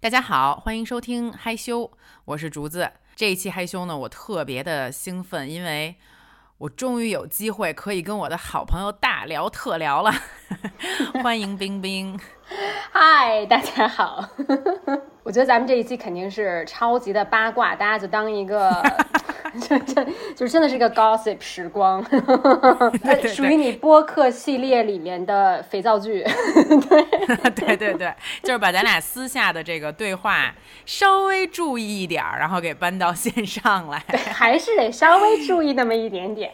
大家好，欢迎收听嗨修，我是竹子。这一期嗨修呢，我特别的兴奋，因为我终于有机会可以跟我的好朋友大聊特聊了。欢迎冰冰，嗨，大家好。我觉得咱们这一期肯定是超级的八卦，大家就当一个。这 这就是真的是一个 gossip 时光，属于你播客系列里面的肥皂剧。对对对对，就是把咱俩私下的这个对话稍微注意一点儿，然后给搬到线上来。对，还是得稍微注意那么一点点，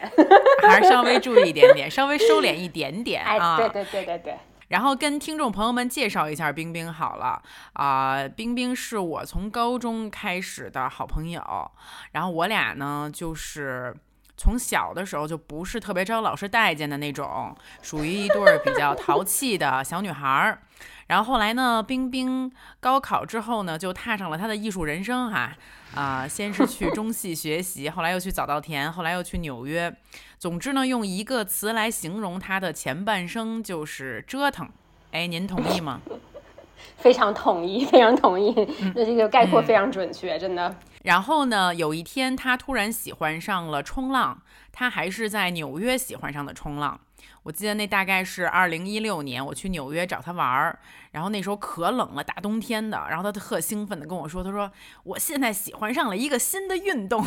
还是稍微注意一点点，稍微收敛一点点啊。对对对对对。然后跟听众朋友们介绍一下冰冰好了啊，冰冰是我从高中开始的好朋友，然后我俩呢就是从小的时候就不是特别招老师待见的那种，属于一对比较淘气的小女孩儿。然后后来呢，冰冰高考之后呢，就踏上了她的艺术人生哈啊，先是去中戏学习，后来又去早稻田，后来又去纽约。总之呢，用一个词来形容他的前半生就是折腾。哎，您同意吗？非常同意，非常同意。那这个概括非常准确，真的。然后呢，有一天他突然喜欢上了冲浪，他还是在纽约喜欢上的冲浪。我记得那大概是二零一六年，我去纽约找他玩儿，然后那时候可冷了，大冬天的。然后他特兴奋的跟我说：“他说我现在喜欢上了一个新的运动。”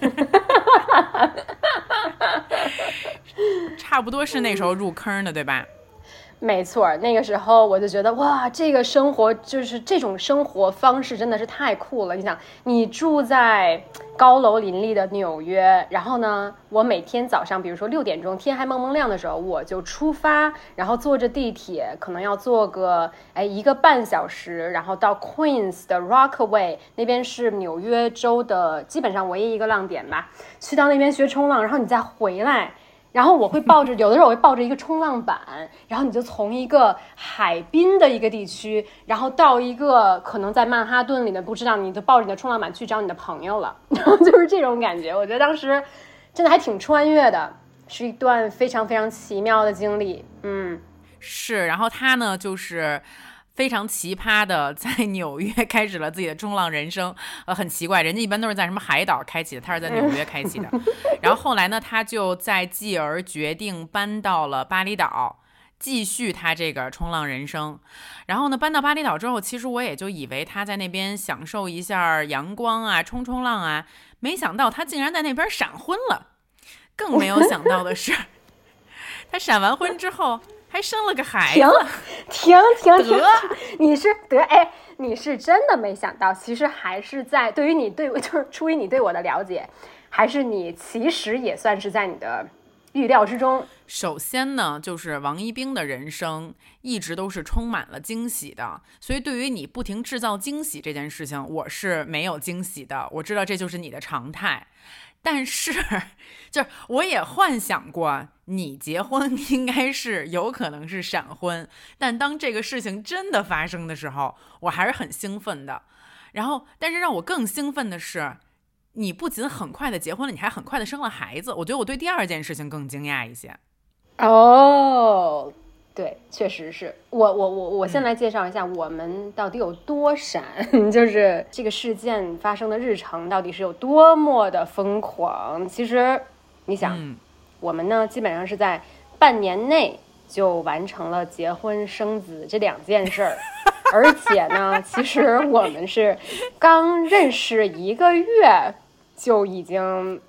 哈哈哈差不多是那时候入坑的，对吧？没错，那个时候我就觉得哇，这个生活就是这种生活方式真的是太酷了。你想，你住在高楼林立的纽约，然后呢，我每天早上，比如说六点钟天还蒙蒙亮的时候，我就出发，然后坐着地铁，可能要坐个哎一个半小时，然后到 Queens 的 Rockaway 那边是纽约州的基本上唯一一个浪点吧，去到那边学冲浪，然后你再回来。然后我会抱着，有的时候我会抱着一个冲浪板，然后你就从一个海滨的一个地区，然后到一个可能在曼哈顿里面，不知道你就抱着你的冲浪板去找你的朋友了，然 后就是这种感觉。我觉得当时真的还挺穿越的，是一段非常非常奇妙的经历。嗯，是。然后他呢，就是。非常奇葩的，在 纽约开始了自己的冲浪人生，呃，很奇怪，人家一般都是在什么海岛开启的，他是在纽约开启的。然后后来呢，他就在继而决定搬到了巴厘岛，继续他这个冲浪人生。然后呢，搬到巴厘岛之后，其实我也就以为他在那边享受一下阳光啊，冲冲浪啊，没想到他竟然在那边闪婚了。更没有想到的是，他闪完婚之后。还生了个孩子，停停停停！你是得哎，你是真的没想到，其实还是在对于你对我，就是出于你对我的了解，还是你其实也算是在你的预料之中。首先呢，就是王一冰的人生一直都是充满了惊喜的，所以对于你不停制造惊喜这件事情，我是没有惊喜的。我知道这就是你的常态。但是，就是我也幻想过你结婚 应该是有可能是闪婚，但当这个事情真的发生的时候，我还是很兴奋的。然后，但是让我更兴奋的是，你不仅很快的结婚了，你还很快的生了孩子。我觉得我对第二件事情更惊讶一些。哦。对，确实是我我我我先来介绍一下我们到底有多闪，就是这个事件发生的日程到底是有多么的疯狂。其实你想，我们呢基本上是在半年内就完成了结婚生子这两件事儿，而且呢，其实我们是刚认识一个月就已经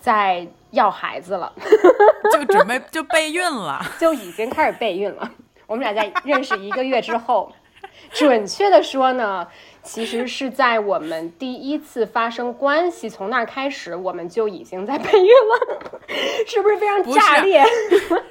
在。要孩子了，就准备就备孕了，就已经开始备孕了。我们俩在认识一个月之后，准确的说呢。其实是在我们第一次发生关系，从那儿开始，我们就已经在备孕了，是不是非常炸裂？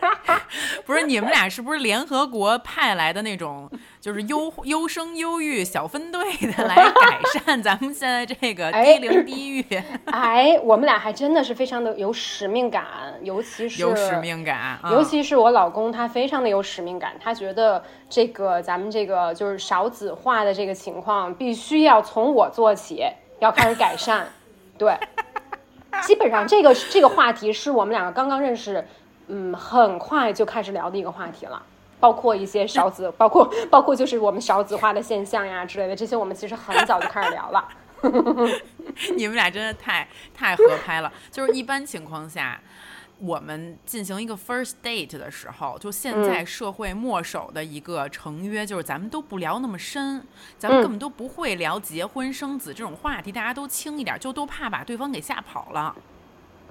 不是，你们俩是不是联合国派来的那种，就是优优生优育小分队的，来改善咱们现在这个低龄低育？哎，我们俩还真的是非常的有使命感，尤其是有使命感，尤其是我老公，他非常的有使命感，他觉得这个咱们这个就是少子化的这个情况。必须要从我做起，要开始改善。对，基本上这个这个话题是我们两个刚刚认识，嗯，很快就开始聊的一个话题了。包括一些少子，包括 包括就是我们少子化的现象呀之类的，这些我们其实很早就开始聊了。你们俩真的太太合拍了。就是一般情况下，我们进行一个 first date 的时候，就现在社会墨守的一个成约，就是咱们都不聊那么深，咱们根本都不会聊结婚生子这种话题，大家都轻一点，就都怕把对方给吓跑了。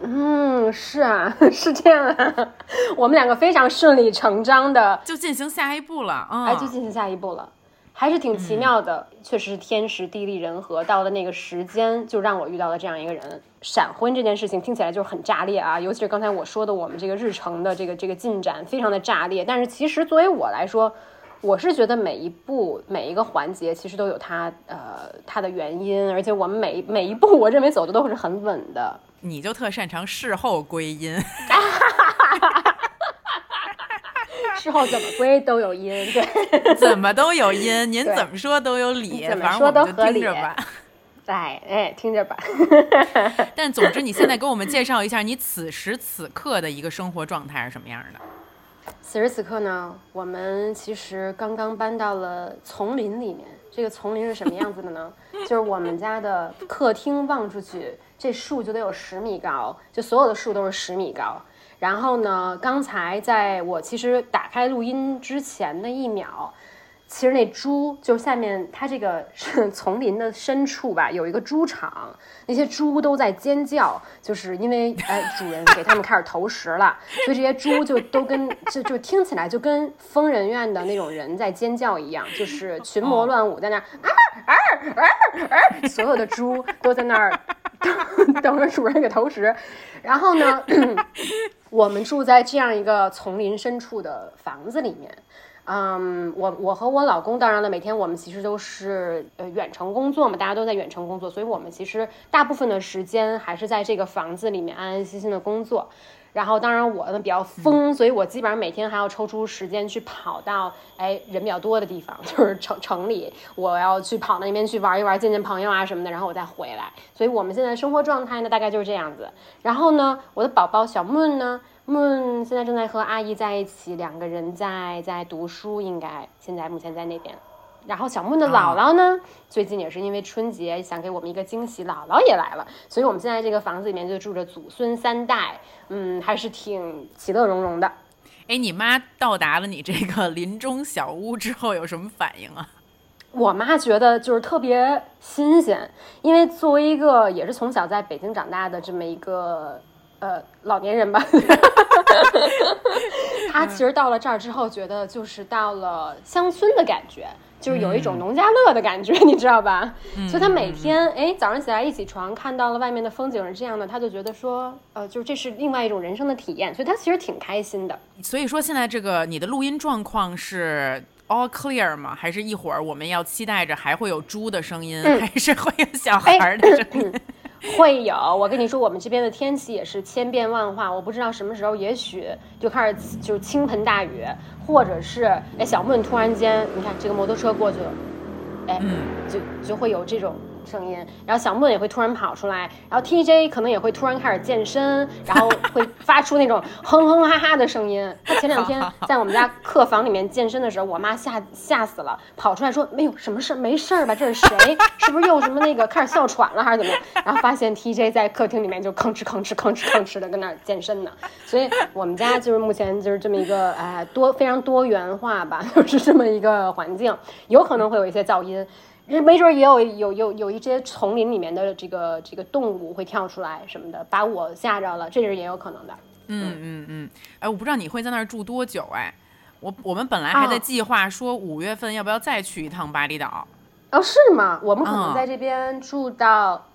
嗯，是啊，是这样啊。我们两个非常顺理成章的就进行下一步了，哎，就进行下一步了，还是挺奇妙的。确实是天时地利人和，到了那个时间，就让我遇到了这样一个人。闪婚这件事情听起来就很炸裂啊，尤其是刚才我说的，我们这个日程的这个这个进展非常的炸裂。但是其实作为我来说，我是觉得每一步每一个环节其实都有它呃它的原因，而且我们每每一步，我认为走的都是很稳的。你就特擅长事后归因，事后怎么归都有因，对，怎么都有因，您怎么说都有理，怎么说都合理吧。哎哎，听着吧。但总之，你现在给我们介绍一下你此时此刻的一个生活状态是什么样的？此时此刻呢，我们其实刚刚搬到了丛林里面。这个丛林是什么样子的呢？就是我们家的客厅望出去。这树就得有十米高，就所有的树都是十米高。然后呢，刚才在我其实打开录音之前的一秒，其实那猪就是下面它这个是丛林的深处吧，有一个猪场，那些猪都在尖叫，就是因为哎主人给他们开始投食了，所以这些猪就都跟就就听起来就跟疯人院的那种人在尖叫一样，就是群魔乱舞在那儿啊啊啊啊，所有的猪都在那儿。等着主人给投食，然后呢，我们住在这样一个丛林深处的房子里面。嗯，我我和我老公，当然了，每天我们其实都是呃远程工作嘛，大家都在远程工作，所以我们其实大部分的时间还是在这个房子里面安安心心的工作。然后，当然我呢比较疯，所以我基本上每天还要抽出时间去跑到哎人比较多的地方，就是城城里，我要去跑到那边去玩一玩，见见朋友啊什么的，然后我再回来。所以我们现在生活状态呢，大概就是这样子。然后呢，我的宝宝小 moon 呢，moon 现在正在和阿姨在一起，两个人在在读书，应该现在目前在那边。然后小木的姥姥呢，最近也是因为春节想给我们一个惊喜，姥姥也来了，所以我们现在这个房子里面就住着祖孙三代，嗯，还是挺其乐融融的。哎，你妈到达了你这个林中小屋之后有什么反应啊？我妈觉得就是特别新鲜，因为作为一个也是从小在北京长大的这么一个呃老年人吧，她其实到了这儿之后，觉得就是到了乡村的感觉。就是有一种农家乐的感觉，你知道吧？所以他每天哎早上起来一起床看到了外面的风景是这样的，他就觉得说呃，就是这是另外一种人生的体验，所以他其实挺开心的。所以说现在这个你的录音状况是 all clear 吗？还是一会儿我们要期待着还会有猪的声音，还是会有小孩的声音？会有，我跟你说，我们这边的天气也是千变万化，我不知道什么时候，也许就开始就是倾盆大雨，或者是哎小孟突然间，你看这个摩托车过去了，哎，就就会有这种。声音，然后小木也会突然跑出来，然后 TJ 可能也会突然开始健身，然后会 发出那种哼哼哈哈的声音。他前两天在我们家客房里面健身的时候，我妈吓吓死了，跑出来说没有什么事儿，没事儿吧？这是谁？是不是又什么那个开始哮喘了还是怎么？然后发现 TJ 在客厅里面就吭哧吭哧吭哧吭哧的跟那儿健身呢。所以我们家就是目前就是这么一个哎多非常多元化吧，就是这么一个环境，有可能会有一些噪音。没准也有有有有一些丛林里面的这个这个动物会跳出来什么的，把我吓着了，这是也有可能的。嗯嗯嗯。哎，我不知道你会在那儿住多久？哎，我我们本来还在计划说五月份要不要再去一趟巴厘岛。哦，是吗？我们可能在这边住到。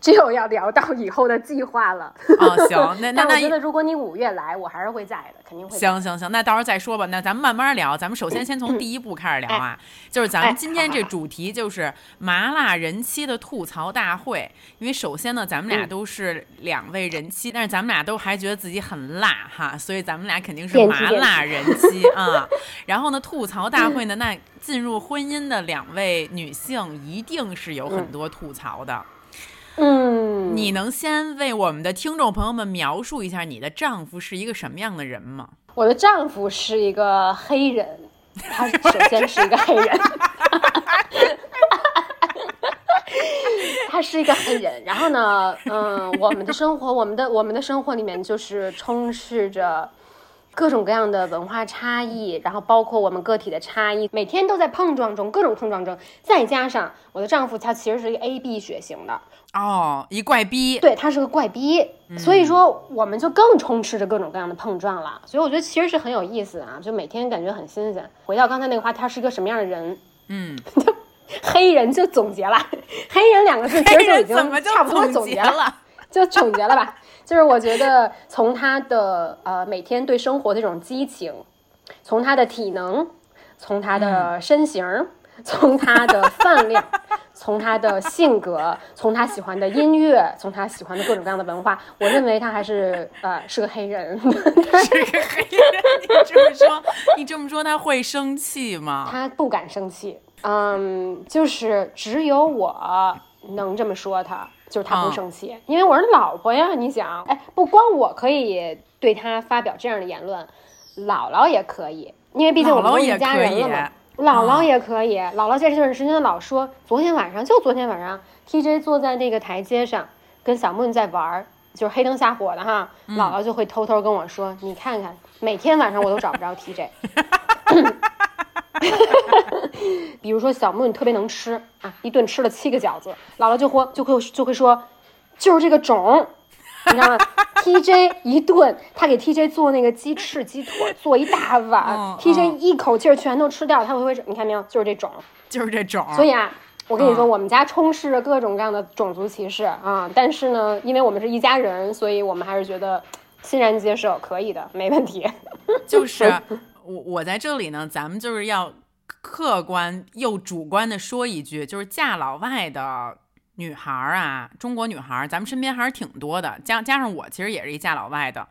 这又要聊到以后的计划了。哦，行，那那我觉得如果你五月来，我还是会在的，肯定会。行行行，那到时候再说吧。那咱们慢慢聊。咱们首先先从第一步开始聊啊，就是咱们今天这主题就是麻辣人妻的吐槽大会。因为首先呢，咱们俩都是两位人妻，但是咱们俩都还觉得自己很辣哈，所以咱们俩肯定是麻辣人妻啊。然后呢，吐槽大会呢，那进入婚姻的两位女性一定是有很多吐槽的。嗯，你能先为我们的听众朋友们描述一下你的丈夫是一个什么样的人吗？我的丈夫是一个黑人，他首先是一个黑人，他是一个黑人。然后呢，嗯，我们的生活，我们的我们的生活里面就是充斥着。各种各样的文化差异，然后包括我们个体的差异，每天都在碰撞中，各种碰撞中。再加上我的丈夫，他其实是一个 A B 血型的哦，一怪逼。对他是个怪逼，所以说我们就更充斥着各种各样的碰撞了。所以我觉得其实是很有意思啊，就每天感觉很新鲜。回到刚才那个话，他是一个什么样的人？嗯，黑人就总结了，黑人两个字其实就已经差不多总结了，就总结了吧。就是我觉得从他的呃每天对生活的这种激情，从他的体能，从他的身形，从他的饭量，从他的性格，从他喜欢的音乐，从他喜欢的各种各样的文化，我认为他还是呃是个黑人。是个黑人，你这么说，你这么说他会生气吗？他不敢生气，嗯，就是只有我能这么说他。就是他不生气，因为我是老婆呀。你想，哎，不光我可以对他发表这样的言论，姥姥也可以，因为毕竟我们是一家人了嘛。姥姥也可以，姥姥在这段时间老说，昨天晚上就昨天晚上，TJ 坐在那个台阶上跟小梦在玩儿，就是黑灯瞎火的哈。姥姥就会偷偷跟我说：“你看看，每天晚上我都找不着 TJ。” 比如说小木你特别能吃啊，一顿吃了七个饺子，姥姥就会就会就会说，就是这个种，你知道吗？TJ 一顿，他给 TJ 做那个鸡翅鸡腿，做一大碗，TJ 一口气儿全都吃掉，他会会你看没有？就是这种，就是这种。所以啊，我跟你说，我们家充斥着各种各样的种族歧视啊，但是呢，因为我们是一家人，所以我们还是觉得欣然接受，可以的，没问题。就是。我我在这里呢，咱们就是要客观又主观的说一句，就是嫁老外的女孩儿啊，中国女孩儿，咱们身边还是挺多的。加加上我其实也是一嫁老外的，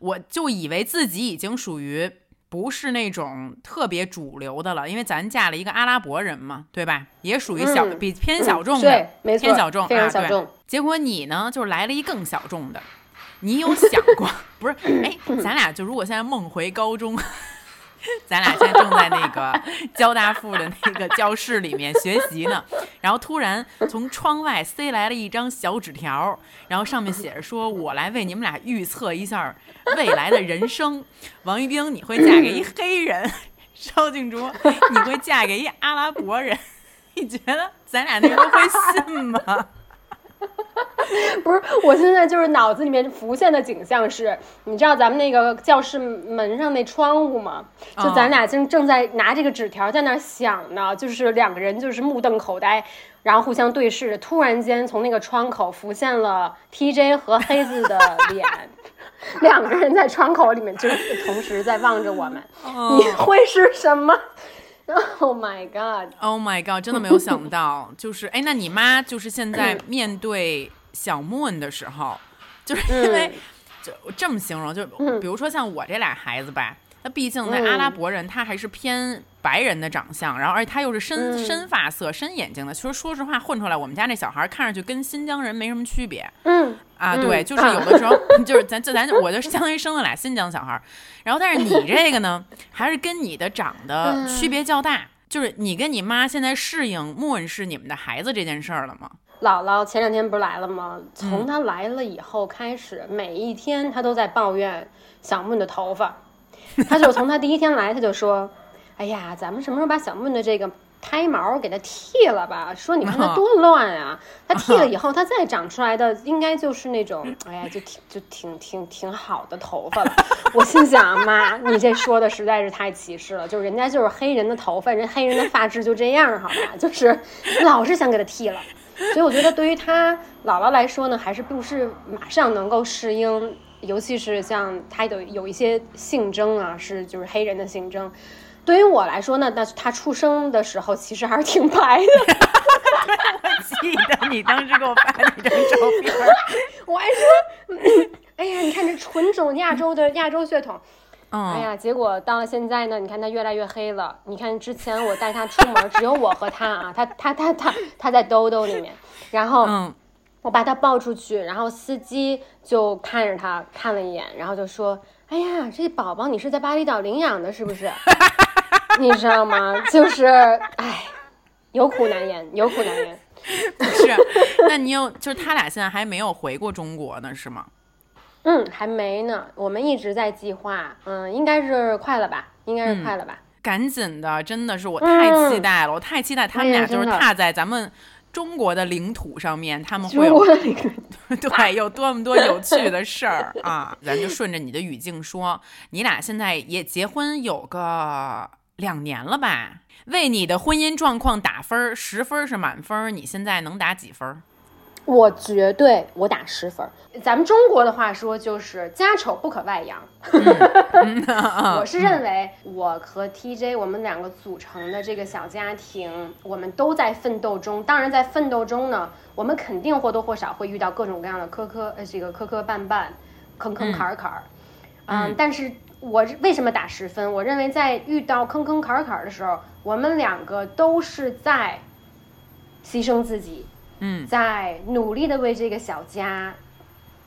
我就以为自己已经属于不是那种特别主流的了，因为咱嫁了一个阿拉伯人嘛，对吧？也属于小比偏小众的，对，偏小众，非常小众。结果你呢，就是来了一更小众的。你有想过？不是？哎，咱俩就如果现在梦回高中。咱俩现在正在那个交大附的那个教室里面学习呢，然后突然从窗外塞来了一张小纸条，然后上面写着说：“我来为你们俩预测一下未来的人生。王一冰，你会嫁给一黑人；邵静竹，你会嫁给一阿拉伯人。你觉得咱俩那时候会信吗？” 不是，我现在就是脑子里面浮现的景象是，你知道咱们那个教室门上那窗户吗？就咱俩正正在拿这个纸条在那想呢，就是两个人就是目瞪口呆，然后互相对视，突然间从那个窗口浮现了 TJ 和黑子的脸，两个人在窗口里面就是同时在望着我们，你会是什么 Oh my god! Oh my god! 真的没有想到，就是哎，那你妈就是现在面对小 moon 的时候，就是因为就这么形容，就比如说像我这俩孩子吧，那毕竟那阿拉伯人他还是偏白人的长相，然后而且他又是深深发色、深眼睛的，其实说实话混出来，我们家那小孩看上去跟新疆人没什么区别。嗯。啊，对，就是有的时候，就是咱就咱我就相当于生了俩新疆小孩儿，然后但是你这个呢，还是跟你的长得区别较大，就是你跟你妈现在适应莫是你们的孩子这件事儿了吗？姥姥前两天不是来了吗？从她来了以后开始，每一天她都在抱怨小木的头发，她就从他第一天来，他就说，哎呀，咱们什么时候把小木的这个。胎毛给它剃了吧，说你看它多乱啊！它剃了以后，它再长出来的应该就是那种，哎呀，就挺就挺挺挺好的头发了。我心想，妈，你这说的实在是太歧视了，就是人家就是黑人的头发，人黑人的发质就这样，好吧？就是老是想给它剃了。所以我觉得对于他姥姥来说呢，还是不是马上能够适应，尤其是像他的有一些性征啊，是就是黑人的性征。对于我来说呢，那他出生的时候其实还是挺白的。我记得你当时给我发那张照片，我还说，哎呀，你看这纯种亚洲的亚洲血统，哎呀，结果到了现在呢，你看他越来越黑了。你看之前我带他出门，只有我和他啊，他他他他他在兜兜里面，然后。我把他抱出去，然后司机就看着他看了一眼，然后就说：“哎呀，这宝宝你是在巴厘岛领养的，是不是？你知道吗？就是，哎，有苦难言，有苦难言。不是，那你有就是他俩现在还没有回过中国呢，是吗？嗯，还没呢，我们一直在计划，嗯，应该是快了吧，应该是快了吧。赶紧的，真的是我太期待了，我太期待他们俩就是踏在咱们中国的领土上面，他们会有 对有多么多有趣的事儿啊！咱就顺着你的语境说，你俩现在也结婚有个两年了吧？为你的婚姻状况打分儿，十分儿是满分儿，你现在能打几分儿？我绝对我打十分儿。咱们中国的话说就是家丑不可外扬。我是认为我和 TJ 我们两个组成的这个小家庭，我们都在奋斗中。当然，在奋斗中呢，我们肯定或多或少会遇到各种各样的磕磕呃这个磕磕绊绊、坑坑坎儿坎儿。嗯，但是我为什么打十分？我认为在遇到坑坑坎儿坎儿的时候，我们两个都是在牺牲自己，嗯，在努力的为这个小家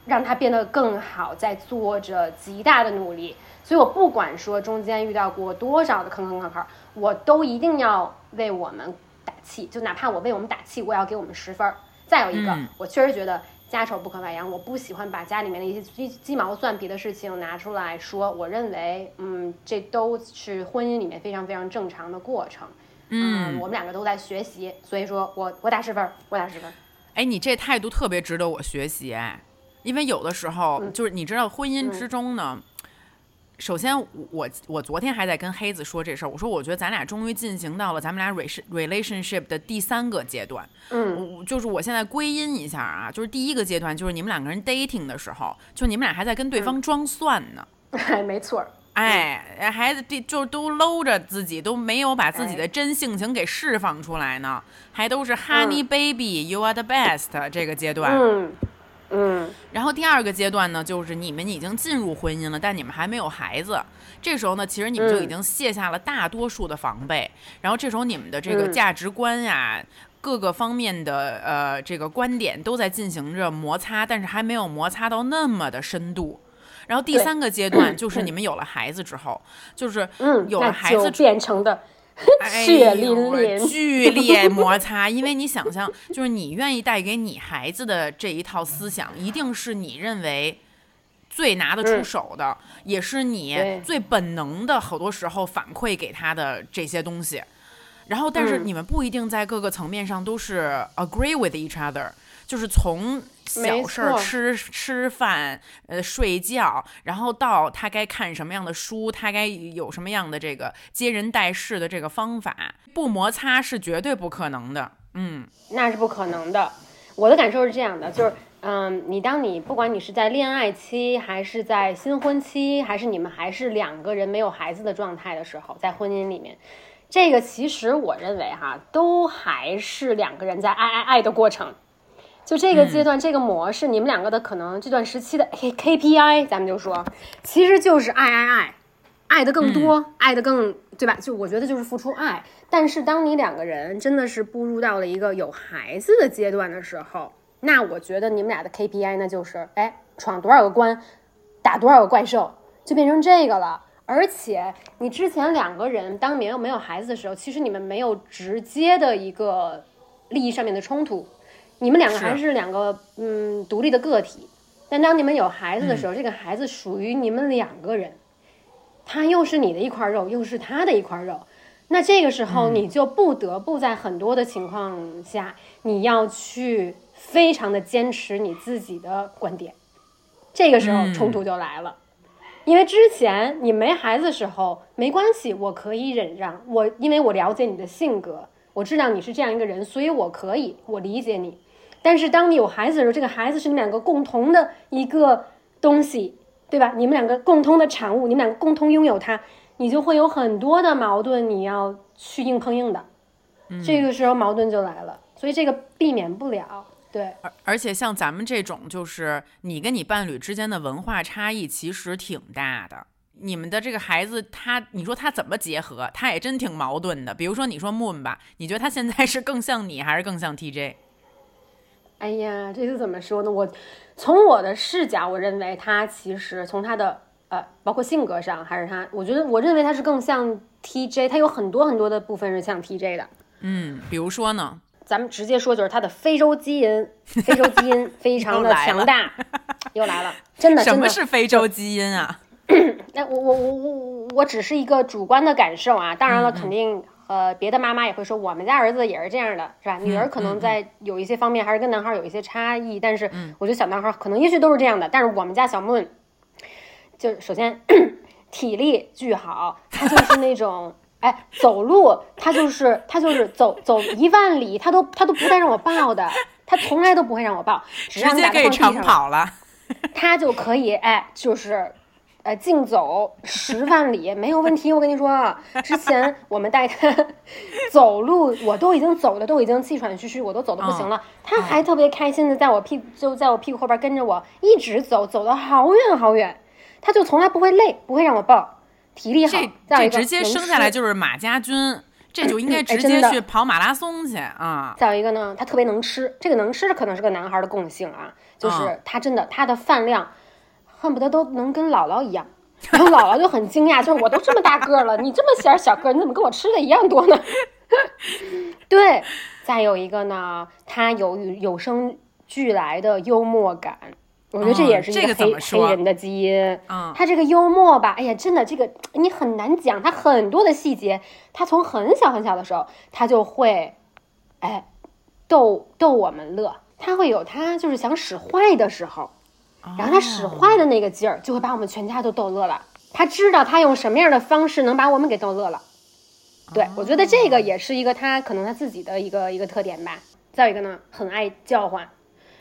让它变得更好，在做着极大的努力。所以我不管说中间遇到过多少的坑坑坎坎，我都一定要为我们打气，就哪怕我为我们打气，我也要给我们十分儿。再有一个，嗯我确实觉得家丑不可外扬，我不喜欢把家里面的一些鸡鸡毛蒜皮的事情拿出来说。我认为，嗯，这都是婚姻里面非常非常正常的过程。嗯，我们两个都在学习，所以说我我打十分儿，我打十分儿。哎，你这态度特别值得我学习哎，因为有的时候嗯就是你知道婚姻之中呢。首先，我我昨天还在跟黑子说这事儿，我说我觉得咱俩终于进行到了咱们俩 rela- relationship 的第三个阶段。嗯，就是我现在归因一下啊，就是第一个阶段就是你们两个人 dating 的时候，就你们俩还在跟对嗯方装蒜呢。哎，没错儿。哎，还得就都搂着自己，都没有把自己的哎真性情给释放出来呢，还都是嗯 Honey Baby、You are the best 这个阶段。嗯嗯然后第二个阶段呢，就是你们已经进入婚姻了，但你们还没有孩子。这时候呢，其实你们就已嗯经卸下了大多数的防备，然后这时候你们的这个嗯价值观呀。各个方面的呃这个观点都在进行着摩擦，但是还没有摩擦到那么的深度。然后第三个阶段 就是你们有了孩子之后，就是嗯，有了孩子变成的哎血淋呦淋。剧烈摩擦。因为你想象，就是你愿意带给你孩子的这一套思想，一定是你认为最拿得出嗯手的，也是你最本能的，好多时候反馈给他的这些东西。然后，但是嗯你们不一定在各个层面上都是 agree with each other，就是从小事儿吃吃饭，呃，睡觉，然后到他该看什么样的书，他该有什么样的这个接人待事的这个方法，不摩擦是绝对不可能的。嗯那是不可能的。我的感受是这样的，就是，嗯，你当你不管你是在恋爱期，还是在新婚期，还是你们还是两个人没有孩子的状态的时候，在婚姻里面，这个其实我认为哈，都还是两个人在爱爱爱的过程。就这个阶段，这个模式，你们两个的可能这段时期的 K KPI，咱们就说，其实就是爱爱爱，爱的更多，爱的更对吧？就我觉得就是付出爱。但是当你两个人真的是步入到了一个有孩子的阶段的时候，那我觉得你们俩的 KPI 那就是，哎，闯多少个关，打多少个怪兽，就变成这个了。而且你之前两个人当没有没有孩子的时候，其实你们没有直接的一个利益上面的冲突，你们两个还是两个嗯独立的个体。但当你们有孩子的时候，这个孩子属于你们两个人，他又是你的一块肉，又是他的一块肉。那这个时候，你就不得不在很多的情况下，你要去非常的坚持你自己的观点。这个时候冲突就来了，因为之前你没孩子的时候没关系，我可以忍让，我因为我了解你的性格，我知道你是这样一个人，所以我可以，我理解你。但是当你有孩子的时候，这个孩子是你们两个共同的一个东西，对吧？你们两个共同的产物，你们两个共同拥有它，你就会有很多的矛盾，你要去硬碰硬的。这个时候矛盾就来了，所以这个避免不了。对，而而且像咱们这种，就是你跟你伴侣之间的文化差异其实挺大的。你们的这个孩子，他你说他怎么结合，他也真挺矛盾的。比如说你说 Moon 吧，你觉得他现在是更像你，还是更像 TJ？哎呀，这就怎么说呢？我从我的视角，我认为他其实从他的呃，包括性格上，还是他，我觉得我认为他是更像 TJ，他有很多很多的部分是像 TJ 的。嗯，比如说呢？咱们直接说，就是他的非洲基因，非洲基因 非常的强大，又来了，真的。什么是非洲基因啊？那我我我我我只是一个主观的感受啊，当然了，肯定。呃，别的妈妈也会说，我们家儿子也是这样的，是吧？女儿可能在有一些方面还是跟男孩有一些差异，但是我觉得小男孩可能也许都是这样的。但是我们家小木，就首先体力巨好，他就是那种，哎，走路他就是他就是走走一万里，他都他都不带让我抱的，他从来都不会让我抱，直接可以长跑了，他就可以，哎，就是。呃，竞走十万里没有问题。我跟你说啊，之前我们带他走路，我都已经走的都已经气喘吁吁，我都走的不行了。他还特别开心的在我屁就在我屁股后边跟着我一直走，走的好远好远。他就从来不会累，不会让我抱，体力好。这这直接生下来就是马家军，这就应该直接去跑马拉松去啊。再有一个呢，他特别能吃，这个能吃可能是个男孩的共性啊，就是他真的他的饭量。恨不得都能跟姥姥一样，然后姥姥就很惊讶，就是我都这么大个了，你这么小小个，你怎么跟我吃的一样多呢？对，再有一个呢，他有与有生俱来的幽默感，我觉得这也是一个黑黑人的基因。他这个幽默吧，哎呀，真的这个你很难讲，他很多的细节，他从很小很小的时候，他就会，哎，逗逗我们乐，他会有他就是想使坏的时候。然后他使坏的那个劲儿，就会把我们全家都逗乐了。他知道他用什么样的方式能把我们给逗乐了。对我觉得这个也是一个他可能他自己的一个一个特点吧。再有一个呢，很爱叫唤，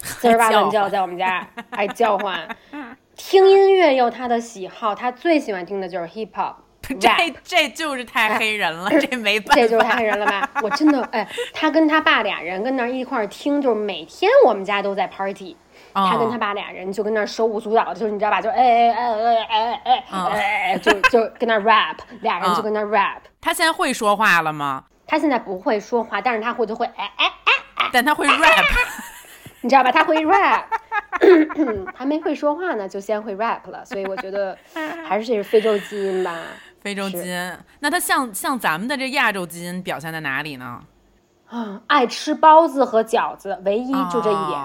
四十八乱叫，在我们家爱叫唤。听音乐有他的喜好，他最喜欢听的就是 hip hop。这这就是太黑人了，这没办法，这就是太黑人了吧？我真的哎，他跟他爸俩人跟那儿一块儿听，就是每天我们家都在 party。他跟他爸俩人就跟那手舞足蹈的，就是你知道吧？就哎哎哎哎哎哎哎，就就跟那 rap，俩人就跟那 rap。他现在会说话了吗？他现在不会说话，但是他会就会哎哎哎，但他会 rap，你知道吧？他会 rap，还没会说话呢，就先会 rap 了。所以我觉得还是这是非洲基因吧。非洲基因，那他像像咱们的这亚洲基因表现在哪里呢？啊，爱吃包子和饺子，唯一就这一点。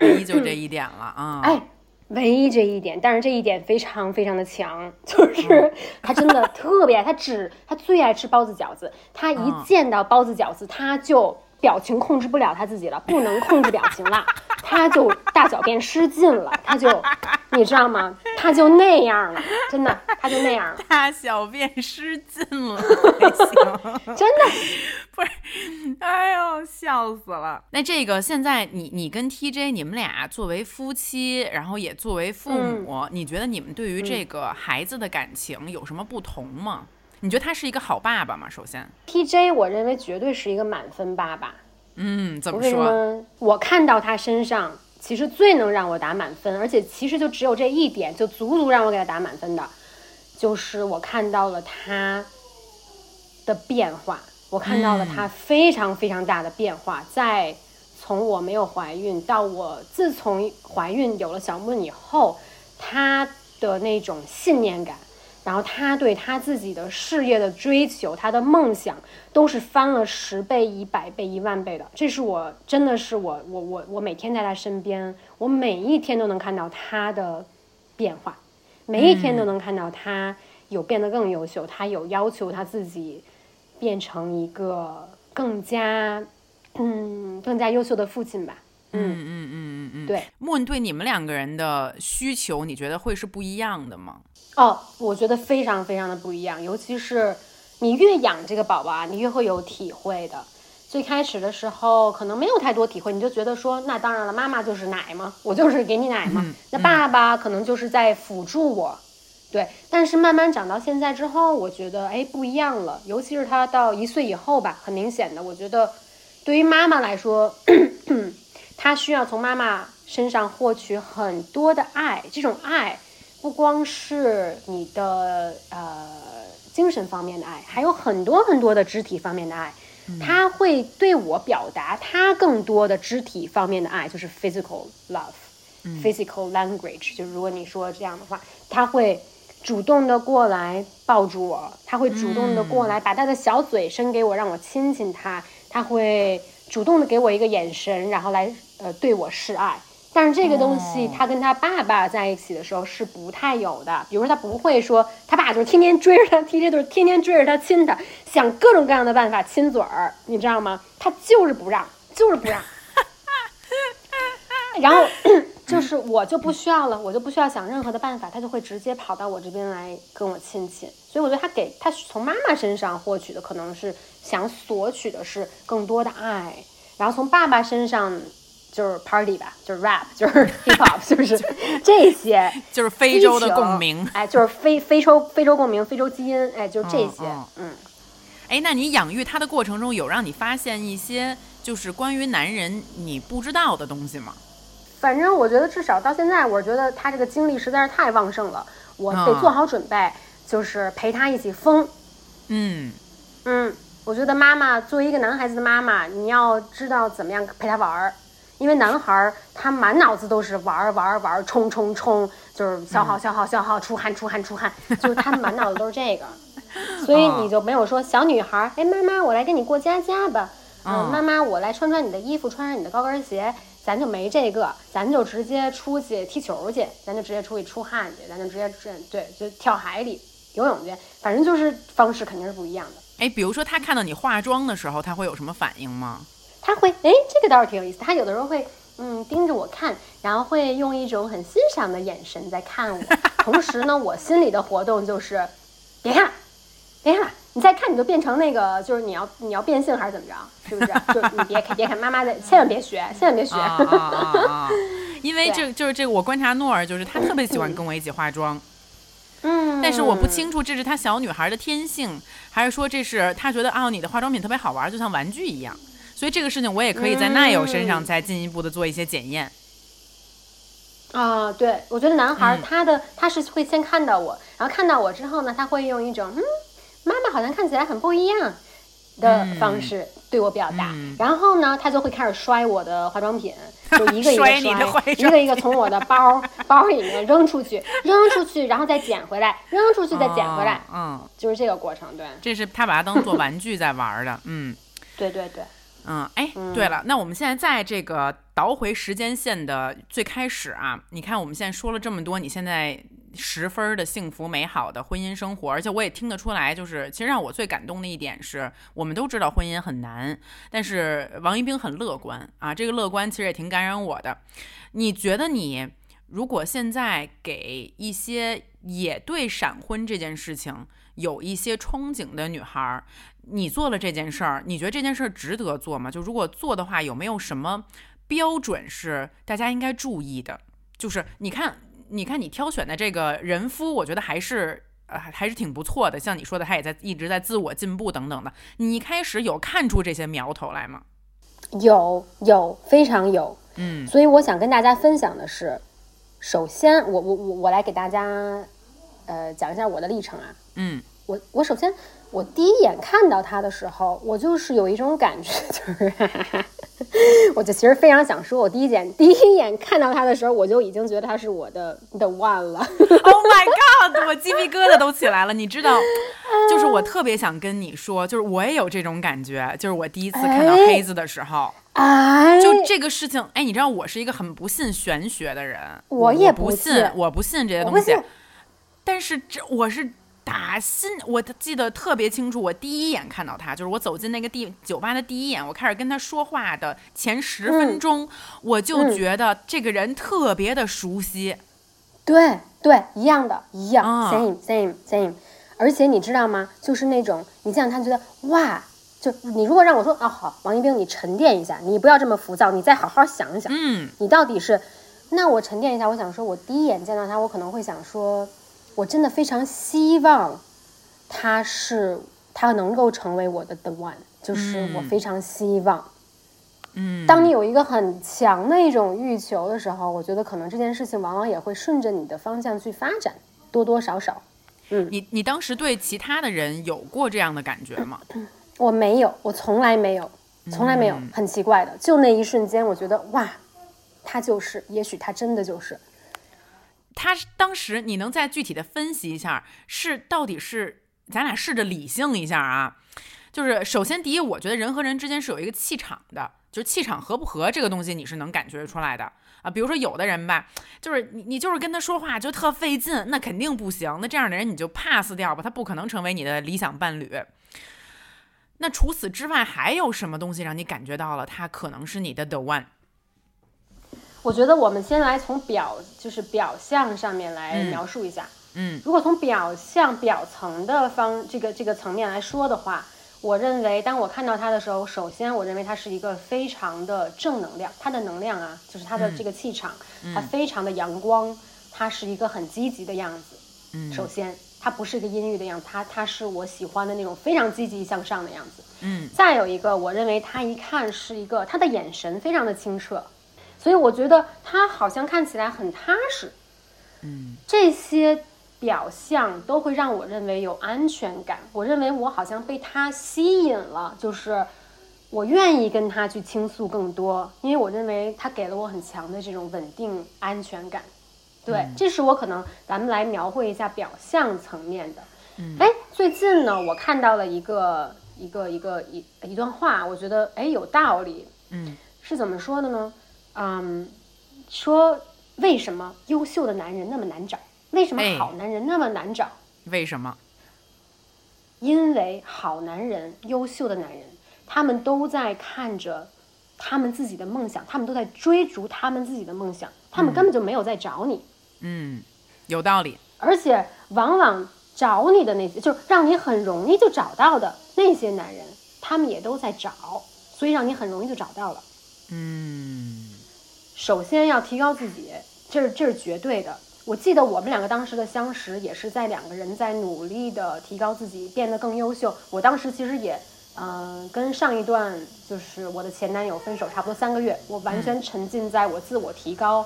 唯一就这一点了啊！哎，唯一这一点，但是这一点非常非常的强，就是他真的特别，他只他最爱吃包子饺子，他一见到包子饺子，他就表情控制不了他自己了，不能控制表情了，他就大小便失禁了，他就你知道吗？他就那样了，真的，他就那样了，大小便失禁了，真的 不是。哎呦，笑死了！那这个现在你你跟 TJ 你们俩作为夫妻，然后也作为父母，你觉得你们对于这个孩子的感情有什么不同吗？你觉得他是一个好爸爸吗？首先，TJ 我认为绝对是一个满分爸爸。嗯，怎么说？我看到他身上其实最能让我打满分，而且其实就只有这一点就足足让我给他打满分的，就是我看到了他的变化。我看到了他非常非常大的变化，在从我没有怀孕到我自从怀孕有了小木以后，他的那种信念感，然后他对他自己的事业的追求，他的梦想都是翻了十倍、一百倍、一万倍的。这是我真的是我我我我每天在他身边，我每一天都能看到他的变化，每一天都能看到他有变得更优秀，他有要求他自己。变成一个更加，嗯，更加优秀的父亲吧。嗯嗯嗯嗯嗯，对。问对你们两个人的需求，你觉得会是不一样的吗？哦，我觉得非常非常的不一样。尤其是你越养这个宝宝啊，你越会有体会的。最开始的时候可能没有太多体会，你就觉得说，那当然了，妈妈就是奶嘛，我就是给你奶嘛。那爸爸可能就是在辅助我。对，但是慢慢长到现在之后，我觉得哎不一样了，尤其是他到一岁以后吧，很明显的，我觉得对于妈妈来说，他需要从妈妈身上获取很多的爱，这种爱不光是你的呃精神方面的爱，还有很多很多的肢体方面的爱，他会对我表达他更多的肢体方面的爱，就是 physical love，physical language。就是如果你说这样的话，他会主动的过来抱住我，他会主动的过来把他的小嘴伸给我，让我亲亲他，他会主动的给我一个眼神，然后来呃对我示爱。但是这个东西，他跟他爸爸在一起的时候是不太有的。比如说，他不会说他爸就是天天追着他，天天就是天天追着他亲他，想各种各样的办法亲嘴儿，你知道吗？他就是不让，就是不让。然后 就是我就不需要了，我就不需要想任何的办法，他就会直接跑到我这边来跟我亲亲。所以我觉得他给他从妈妈身上获取的可能是想索取的是更多的爱，然后从爸爸身上。就是 party 吧，就是 rap，就是 hip hop，就是这些，就是非洲的共鸣，哎，就是非非洲非洲共鸣，非洲基因，哎，就这些，嗯，哎，那你养育他的过程中有让你发现一些就是关于男人你不知道的东西吗？反正我觉得至少到现在，我觉得他这个精力实在是太旺盛了，我得做好准备，就是陪他一起疯，嗯。嗯，我觉得妈妈作为一个男孩子的妈妈，你要知道怎么样陪他玩儿。因为男孩儿他满脑子都是玩儿玩儿玩儿，冲冲冲，就是消耗消耗消耗，出汗出汗出汗，就是他满脑子都是这个，所以你就没有说小女孩儿，哎妈妈我来跟你过家家吧，嗯妈妈我来穿穿你的衣服，穿上你的高跟鞋，咱就没这个，咱就直接出去踢球去，咱就直接出去出汗去，咱就直接这对就跳海里游泳去，反正就是方式肯定是不一样的。哎，比如说他看到你化妆的时候，他会有什么反应吗？他会哎，这个倒是挺有意思。他有的时候会嗯盯着我看，然后会用一种很欣赏的眼神在看我。同时呢，我心里的活动就是别看，别看，你再看你就变成那个，就是你要你要变性还是怎么着？是不是？就你别看别看，妈妈的，千万别学，千万别学。啊啊啊 因为这就是这个，我观察诺儿，就是他特别喜欢跟我一起化妆。嗯。但是我不清楚这是她小女孩的天性，还是说这是她觉得啊你的化妆品特别好玩，就像玩具一样。所以这个事情我也可以在奈友身上再进一步的做一些检验。啊，对，我觉得男孩他的他是会先看到我，然后看到我之后呢，他会用一种嗯，妈妈好像看起来很不一样的方式对我表达，然后呢，他就会开始摔我的化妆品，就一个一个 摔，一个一个从我的包包里面扔出去，扔出去，然后再捡回来，扔出去再捡回来，嗯，就是这个过程，对。这是他把它当做玩具在玩的，嗯，对对对。嗯，哎，对了，那我们现在在这个倒回时间线的最开始啊，你看我们现在说了这么多，你现在十分的幸福美好的婚姻生活，而且我也听得出来，就是其实让我最感动的一点是，我们都知道婚姻很难，但是王一冰很乐观啊，这个乐观其实也挺感染我的。你觉得你如果现在给一些也对闪婚这件事情有一些憧憬的女孩？你做了这件事儿，你觉得这件事儿值得做吗？就如果做的话，有没有什么标准是大家应该注意的？就是你看，你看你挑选的这个人夫，我觉得还是呃还是挺不错的。像你说的，他也在一直在自我进步等等的。你一开始有看出这些苗头来吗？有，有，非常有。嗯，所以我想跟大家分享的是，首先，我我我我来给大家呃讲一下我的历程啊。嗯，我我首先。我第一眼看到他的时候，我就是有一种感觉，就是，我就其实非常想说，我第一眼第一眼看到他的时候，我就已经觉得他是我的 the one 了。Oh my god！我鸡皮疙瘩都起来了。你知道，就是我特别想跟你说，就是我也有这种感觉，就是我第一次看到黑子的时候，哎，就这个事情，哎，你知道我是一个很不信玄学的人，我也不信，我不信这些东西，但是这我是。打心，我记得特别清楚。我第一眼看到他，就是我走进那个地酒吧的第一眼，我开始跟他说话的前十分钟，我就觉得这个人特别的熟悉。对对，一样的，一样，same same same。而且你知道吗？就是那种你见到他觉得哇，就你如果让我说啊好，王一冰，你沉淀一下，你不要这么浮躁，你再好好想一想，嗯，你到底是？那我沉淀一下，我想说，我第一眼见到他，我可能会想说。我真的非常希望，他是他能够成为我的 the one，就是我非常希望。嗯，当你有一个很强的一种欲求的时候，我觉得可能这件事情往往也会顺着你的方向去发展，多多少少。嗯，你你当时对其他的人有过这样的感觉吗？我没有，我从来没有，从来没有，很奇怪的，就那一瞬间，我觉得哇，他就是，也许他真的就是。他当时，你能再具体的分析一下，是到底是咱俩试着理性一下啊？就是首先第一，我觉得人和人之间是有一个气场的，就是气场合不合这个东西你是能感觉出来的啊。比如说有的人吧，就是你你就是跟他说话就特费劲，那肯定不行。那这样的人你就 pass 掉吧，他不可能成为你的理想伴侣。那除此之外还有什么东西让你感觉到了他可能是你的 the one？我觉得我们先来从表，就是表象上面来描述一下。嗯，如果从表象表层的方这个这个层面来说的话，我认为当我看到他的时候，首先我认为他是一个非常的正能量，他的能量啊，就是他的这个气场，他非常的阳光，他是一个很积极的样子。嗯，首先他不是一个阴郁的样子，他他是我喜欢的那种非常积极向上的样子。嗯，再有一个，我认为他一看是一个他的眼神非常的清澈。所以我觉得他好像看起来很踏实，嗯，这些表象都会让我认为有安全感。我认为我好像被他吸引了，就是我愿意跟他去倾诉更多，因为我认为他给了我很强的这种稳定安全感。对，这是我可能咱们来描绘一下表象层面的。哎，最近呢，我看到了一个一个一个一一段话，我觉得哎有道理。嗯，是怎么说的呢？嗯，说为什么优秀的男人那么难找？为什么好男人那么难找？为什么？因为好男人、优秀的男人，他们都在看着他们自己的梦想，他们都在追逐他们自己的梦想，他们根本就没有在找你。嗯，有道理。而且，往往找你的那些，就是让你很容易就找到的那些男人，他们也都在找，所以让你很容易就找到了。嗯。首先要提高自己，这是这是绝对的。我记得我们两个当时的相识，也是在两个人在努力的提高自己，变得更优秀。我当时其实也，嗯，跟上一段就是我的前男友分手差不多三个月，我完全沉浸在我自我提高、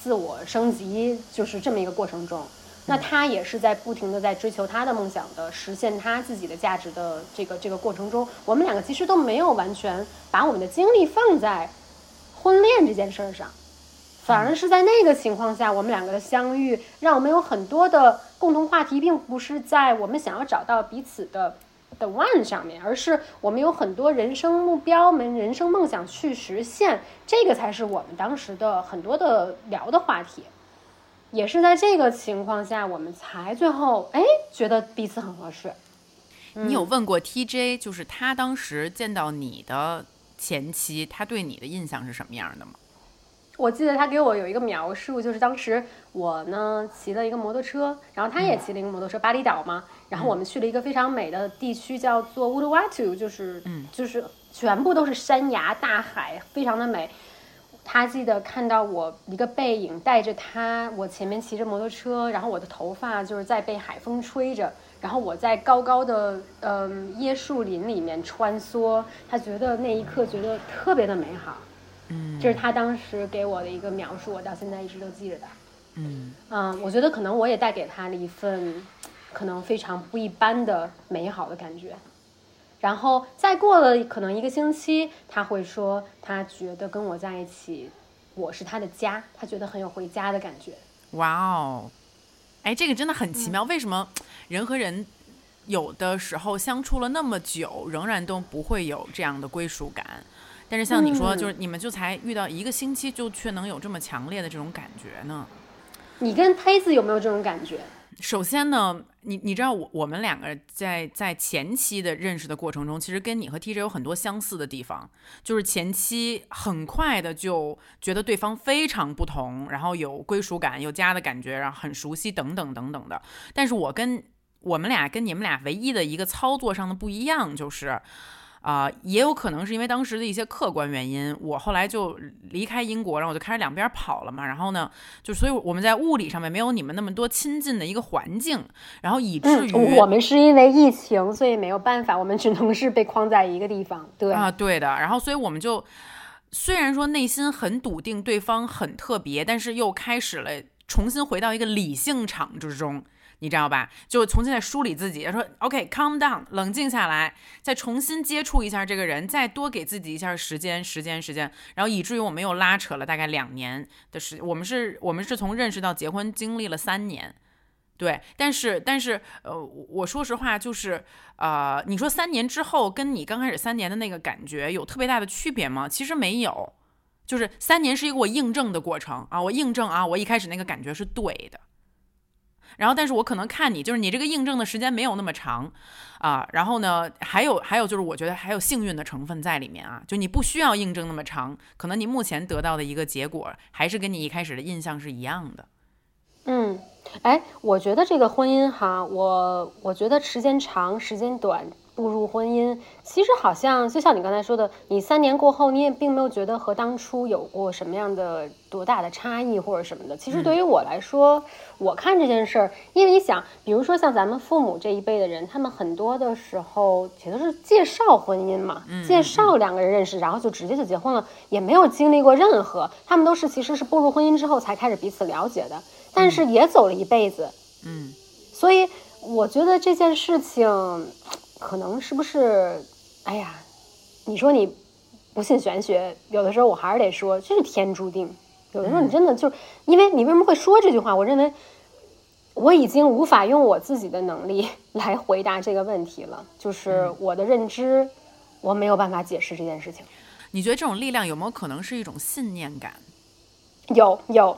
自我升级，就是这么一个过程中。那他也是在不停的在追求他的梦想的，实现他自己的价值的这个这个过程中，我们两个其实都没有完全把我们的精力放在。婚恋这件事儿上，反而是在那个情况下，我们两个的相遇，让我们有很多的共同话题，并不是在我们想要找到彼此的的 one 上面，而是我们有很多人生目标、们人生梦想去实现，这个才是我们当时的很多的聊的话题。也是在这个情况下，我们才最后哎觉得彼此很合适。你有问过 TJ，就是他当时见到你的？前期他对你的印象是什么样的吗？我记得他给我有一个描述，就是当时我呢骑了一个摩托车，然后他也骑了一个摩托车，巴厘岛嘛，然后我们去了一个非常美的地区，叫做乌鲁瓦图，就是嗯，就是全部都是山崖大海，非常的美。他记得看到我一个背影，带着他，我前面骑着摩托车，然后我的头发就是在被海风吹着。然后我在高高的嗯椰树林里面穿梭，他觉得那一刻觉得特别的美好，嗯，这是他当时给我的一个描述，我到现在一直都记着的，嗯。嗯，我觉得可能我也带给他了一份可能非常不一般的美好的感觉，然后再过了可能一个星期，他会说他觉得跟我在一起，我是他的家，他觉得很有回家的感觉，哇哦。哎，这个真的很奇妙，为什么人和人有的时候相处了那么久，仍然都不会有这样的归属感？但是像你说，就是你们就才遇到一个星期，就却能有这么强烈的这种感觉呢？你跟胚子有没有这种感觉？首先呢，你你知道我我们两个在在前期的认识的过程中，其实跟你和 TJ 有很多相似的地方，就是前期很快的就觉得对方非常不同，然后有归属感、有家的感觉，然后很熟悉等等等等的。但是我跟我们俩跟你们俩唯一的一个操作上的不一样就是。啊，也有可能是因为当时的一些客观原因，我后来就离开英国，然后我就开始两边跑了嘛。然后呢，就所以我们在物理上面没有你们那么多亲近的一个环境，然后以至于我们是因为疫情，所以没有办法，我们只能是被框在一个地方。对啊，对的。然后所以我们就虽然说内心很笃定对方很特别，但是又开始了重新回到一个理性场之中。你知道吧？就重新再梳理自己，说 OK，calm down，冷静下来，再重新接触一下这个人，再多给自己一下时间，时间，时间，然后以至于我们又拉扯了大概两年的时，我们是，我们是从认识到结婚经历了三年，对，但是，但是，呃，我说实话，就是，呃，你说三年之后跟你刚开始三年的那个感觉有特别大的区别吗？其实没有，就是三年是一个我印证的过程啊，我印证啊，我一开始那个感觉是对的。然后，但是我可能看你，就是你这个印证的时间没有那么长，啊，然后呢，还有还有就是，我觉得还有幸运的成分在里面啊，就你不需要印证那么长，可能你目前得到的一个结果，还是跟你一开始的印象是一样的。嗯，哎，我觉得这个婚姻哈，我我觉得时间长时间短。步入婚姻，其实好像就像你刚才说的，你三年过后，你也并没有觉得和当初有过什么样的多大的差异或者什么的。其实对于我来说，我看这件事儿，因为你想，比如说像咱们父母这一辈的人，他们很多的时候也都是介绍婚姻嘛，介绍两个人认识，然后就直接就结婚了，也没有经历过任何，他们都是其实是步入婚姻之后才开始彼此了解的，但是也走了一辈子，嗯，所以我觉得这件事情。可能是不是？哎呀，你说你不信玄学，有的时候我还是得说这是天注定。有的时候你真的就，因为你为什么会说这句话？我认为我已经无法用我自己的能力 来回答这个问题了，就是我的认知，我没有办法解释这件事情。你觉得这种力量有没有可能是一种信念感？有有，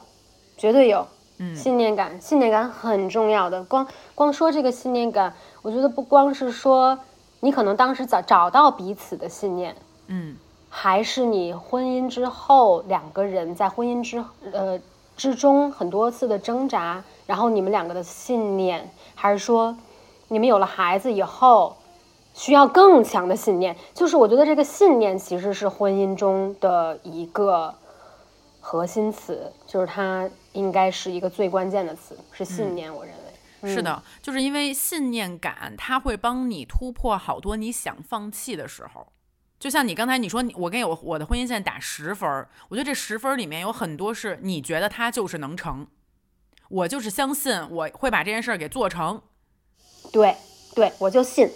绝对有。嗯信念感，信念感很重要的。光光说这个信念感，我觉得不光是说你可能当时找找到彼此的信念，嗯，还是你婚姻之后两个人在婚姻之呃之中很多次的挣扎，然后你们两个的信念，还是说你们有了孩子以后需要更强的信念？就是我觉得这个信念其实是婚姻中的一个核心词，就是它。应该是一个最关键的词，是信念。我认为是的，就是因为信念感，它会帮你突破好多你想放弃的时候。就像你刚才你说，我给我我的婚姻线打十分，我觉得这十分里面有很多是你觉得它就是能成，我就是相信我会把这件事儿给做成。对对，我就信。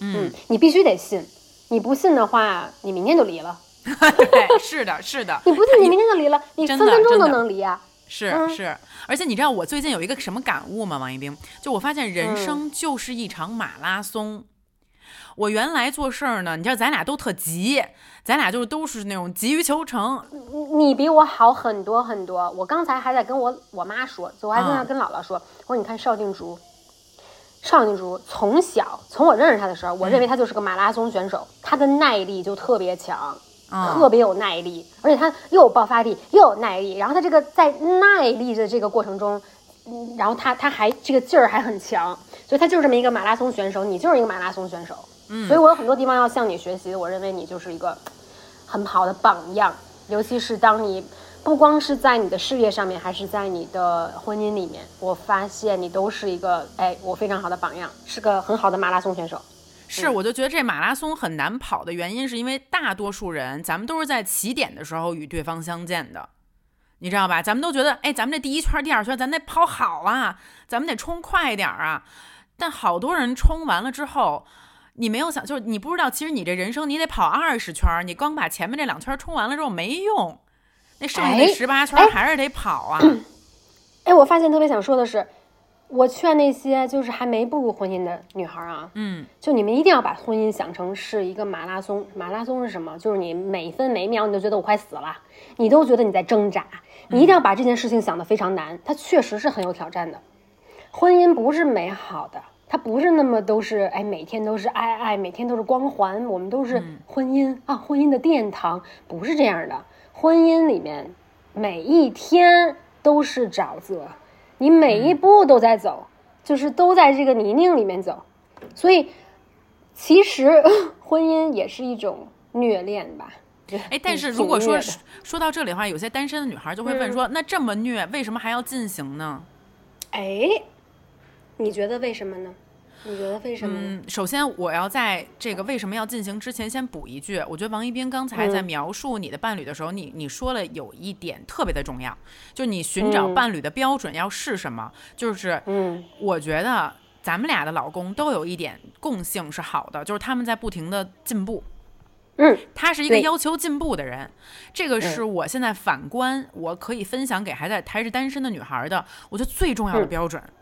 嗯，你必须得信，你不信的话，你明天就离了。对，是的，是的。你不信，你明天就离了，你分分钟都能离啊。是是，而且你知道我最近有一个什么感悟吗？王一冰，就我发现人生就是一场马拉松。我原来做事儿呢，你知道咱俩都特急，咱俩就是都是那种急于求成。你比我好很多很多。我刚才还在跟我我妈说，我还在那跟姥姥说，我说你看邵静竹，邵静竹从小从我认识她的时候，我认为她就是个马拉松选手，她的耐力就特别强。特别有耐力，而且他又有爆发力，又有耐力。然后他这个在耐力的这个过程中，嗯，然后他他还这个劲儿还很强，所以他就是这么一个马拉松选手。你就是一个马拉松选手，嗯，所以我有很多地方要向你学习。我认为你就是一个很好的榜样，尤其是当你不光是在你的事业上面，还是在你的婚姻里面，我发现你都是一个哎，我非常好的榜样，是个很好的马拉松选手。是，我就觉得这马拉松很难跑的原因，是因为大多数人，咱们都是在起点的时候与对方相见的，你知道吧？咱们都觉得，哎，咱们这第一圈、第二圈，咱得跑好啊，咱们得冲快点儿啊。但好多人冲完了之后，你没有想，就是你不知道，其实你这人生你得跑二十圈，你光把前面这两圈冲完了之后没用，那剩下那十八圈还是得跑啊。哎，我发现特别想说的是。我劝那些就是还没步入婚姻的女孩啊，嗯，就你们一定要把婚姻想成是一个马拉松。马拉松是什么？就是你每分每秒你都觉得我快死了，你都觉得你在挣扎。你一定要把这件事情想得非常难，它确实是很有挑战的。婚姻不是美好的，它不是那么都是哎，每天都是爱爱，每天都是光环，我们都是婚姻啊，婚姻的殿堂，不是这样的。婚姻里面每一天都是沼泽。你每一步都在走，就是都在这个泥泞里面走，所以其实 婚姻也是一种虐恋吧？哎，但是如果说说到这里的话，有些单身的女孩就会问说：“那这么虐，为什么还要进行呢？”哎，你觉得为什么呢？你觉得为什么？嗯，首先我要在这个为什么要进行之前先补一句，我觉得王一冰刚才在嗯描述你的伴侣的时候，你你说了有一点特别的重要，就是你寻找伴侣的标准要是什么，就是嗯我觉得咱们俩的老公都有一点共性是好的，就是他们在不停的进步。嗯，他是一个要求进步的人，这个是我现在反观，我可以分享给还在还是单身的女孩的，我觉得最重要的嗯标准。嗯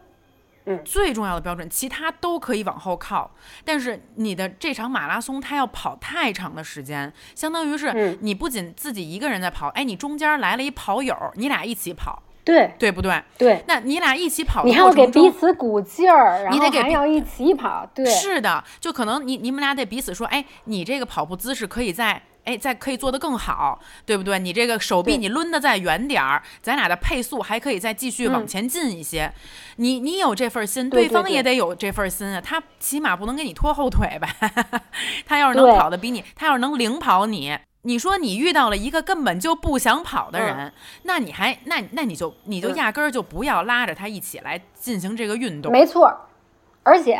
最重要的标准，其他都可以往后靠，但是你的这场马拉松，它要跑太长的时间，相当于是嗯。你不仅自己一个人在跑，哎，你中间来了一跑友，你俩一起跑，对。对不对？对，那你俩一起跑的你还要给彼此鼓劲儿，然后你得给彼还要一起跑，对，是的，就可能你你们俩得彼此说，哎，你这个跑步姿势可以再。哎，再可以做得更好，对不对？你这个手臂你抡得再远点儿，咱俩的配速还可以再继续往嗯前进一些。你你有这份心，对对方也得有这份心啊。他起码不能给你拖后腿吧。他要是能跑得比你，他要是能领跑你，你说你遇到了一个根本就不想跑的人，那你还那那你就你就嗯压根儿就不要拉着他一起来进行这个运动。没错儿，而且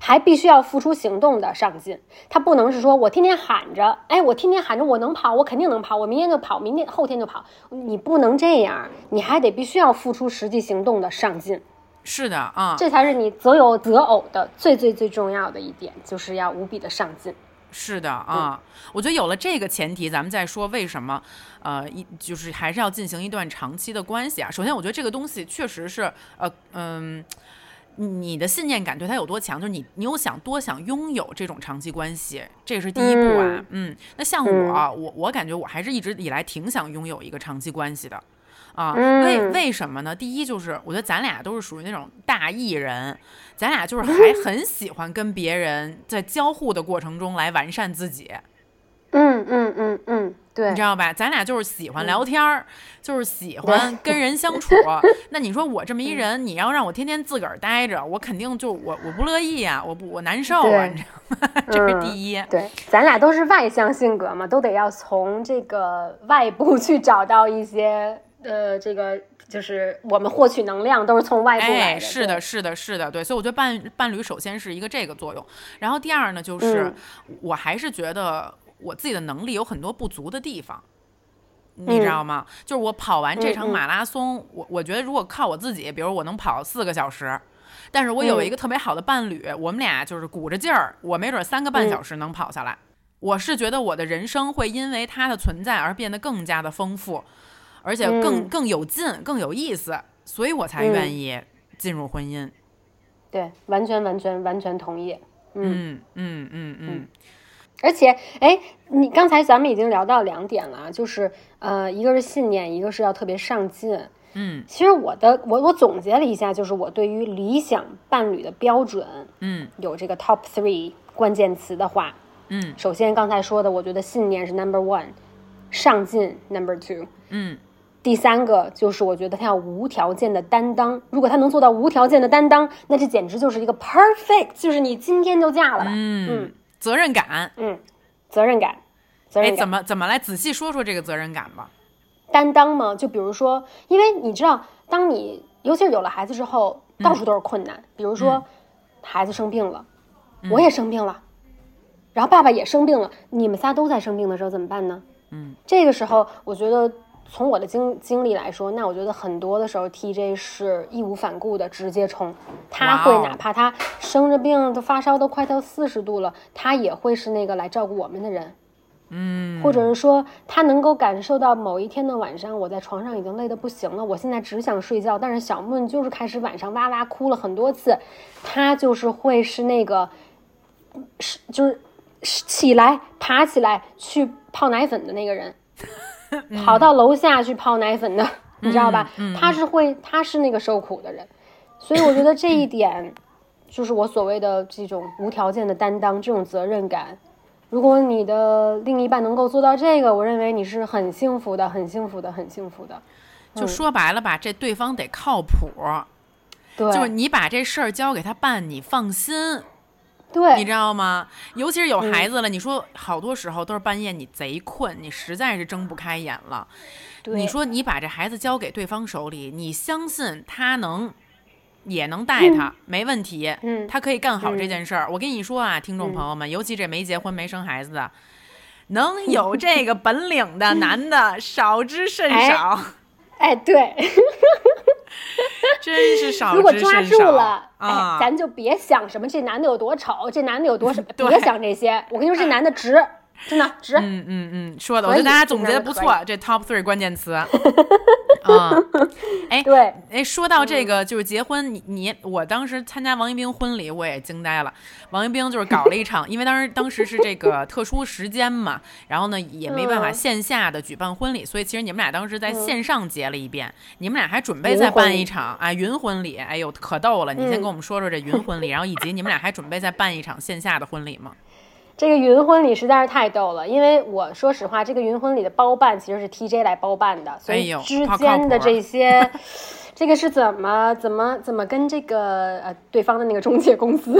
还必须要付出行动的上进。他不能是说我天天喊着，哎，我天天喊着我能跑，我肯定能跑，我明天就跑，明天后天就跑。你不能这样，你还得必须要付出实际行动的上进，是的啊，这才是你择友择偶的最最最重要的一点，就是要无比的上进。是的啊，我觉得有了这个前提，咱们再说为什么，呃，一就是还是要进行一段长期的关系啊。首先，我觉得这个东西确实是，呃，嗯。你的信念感对他有多强？就是你，你有想多想拥有这种长期关系，这是第一步啊。嗯，那像我，我我感觉我还是一直以来挺想拥有一个长期关系的，啊，为嗯为什么呢？第一就是我觉得咱俩都是属于那种大艺人，咱俩就是嗯还 很喜欢跟别人在交互的过程中来完善自己，嗯嗯嗯嗯，对你知，道吧？咱俩就是喜欢聊天儿，就是喜欢跟人相处。那你说我这么一人，你要让我天天自个儿待着，我肯定就我我不乐意呀、我不我难受啊，你知道吗？这是嗯第一。对，咱俩都是外向性格嘛，都得要从这个外部 去找到一些呃，这个就是我们获取能量都是从外部来哎，是的，是的，是的，对，所以我觉得伴伴侣首先是一个这个作用，然后第二呢，就是、嗯我还是觉得我自己的能力有很多不足的地方。你知道吗？就是我跑完这场马拉松，我我觉得如果靠我自己，比如我能跑四个小时，但是我有嗯一个特别好的伴侣，我们俩就是鼓着劲儿，我没准三个半嗯小时能跑下来。我是觉得我的人生会因为他的存在而变得更加的丰富，而且更、嗯更有劲、更有意思，所以我才愿嗯意进入婚姻。对，完全完全完全同意。嗯嗯嗯嗯而且，哎，你刚才咱们已经聊到两点了，就是呃，一个是信念，一个是要特别上进。嗯其实我的我我总结了一下，就是我对于理想伴侣的标准嗯有这个 top three 关键词的话，嗯首先刚才说的，我觉得信念是 number one，上进 number two，嗯第三个就是我觉得他要无条件的担当。如果他能做到无条件的担当，那这简直就是一个 perfect，就是你今天就嫁了吧。嗯，责任感。嗯，责任感，责哎，任感，怎么怎么来仔细说说这个责任感吧？担当吗？就比如说，因为你知道，当你尤其是有了孩子之后，到处都是困难。比如说，孩子生病了，我也生病了，然后爸爸也生病了，你们仨都在生病的时候怎么办呢？嗯，这个时候，我觉得从我的经经历来说，那我觉得很多的时候，TJ 是义无反顾的直接冲，他会哪怕他生着病，都发烧都快到四十度了，他也会是那个来照顾我们的人。嗯，或者是说他能够感受到某一天的晚上，我在床上已经累得不行了，我现在只想睡觉，但是小梦就是开始晚上哇哇哭了很多次，他就是会是那个，是就是是起来爬起来去泡奶粉的那个人，跑到楼下去泡奶粉的，你知道吧？他是会，他是那个受苦的人，所以我觉得这一点就是我所谓的这种无条件的担当，这种责任感。如果你的另一半能够做到这个，我认为你是很幸福的，很幸福的，很幸福的。就说白了吧，这对方得靠谱，对，就是你把这事儿交给他办，你放心，你，知道吗？尤其是有嗯孩子了，你说好多时候都是半夜你贼困，你实在是睁不开眼了。你说你把这孩子交给对方手里，你相信他能也能带他，没问题。嗯他可以干好这嗯件事儿。我跟你说啊，听众朋友们，尤其这没结婚没生孩子的，能有 这个本领的男的少之甚哎少，哎，对，真是少如果抓住了，啊哎，！咱就别想什么这男的有多丑，这男的有多什么，别想这些。我跟你说，这男的值，真的值。嗯嗯嗯，说的，我觉得大家总结的不错，这 top three 关键词。啊，哎对，哎，说到这个就是结婚，你你我当时参加王一冰婚礼，我也惊呆了。王一冰就是搞了一场，因为当时当时是这个 特殊时间嘛，然后呢也没办法嗯线下的举办婚礼，所以其实你们俩当时在线上结了一遍，你们俩还准备再办一场啊云婚礼，哎呦可逗了！你先嗯跟我们说说这云婚礼，然后以及你们俩还准备再办一场线下的婚礼吗？这个云婚礼实在是太逗了，因为我说实话，这个云婚礼的包办其实是 TJ 来包办的，所以之间的这些，这个是怎么怎么怎么跟这个呃对方的那个中介公司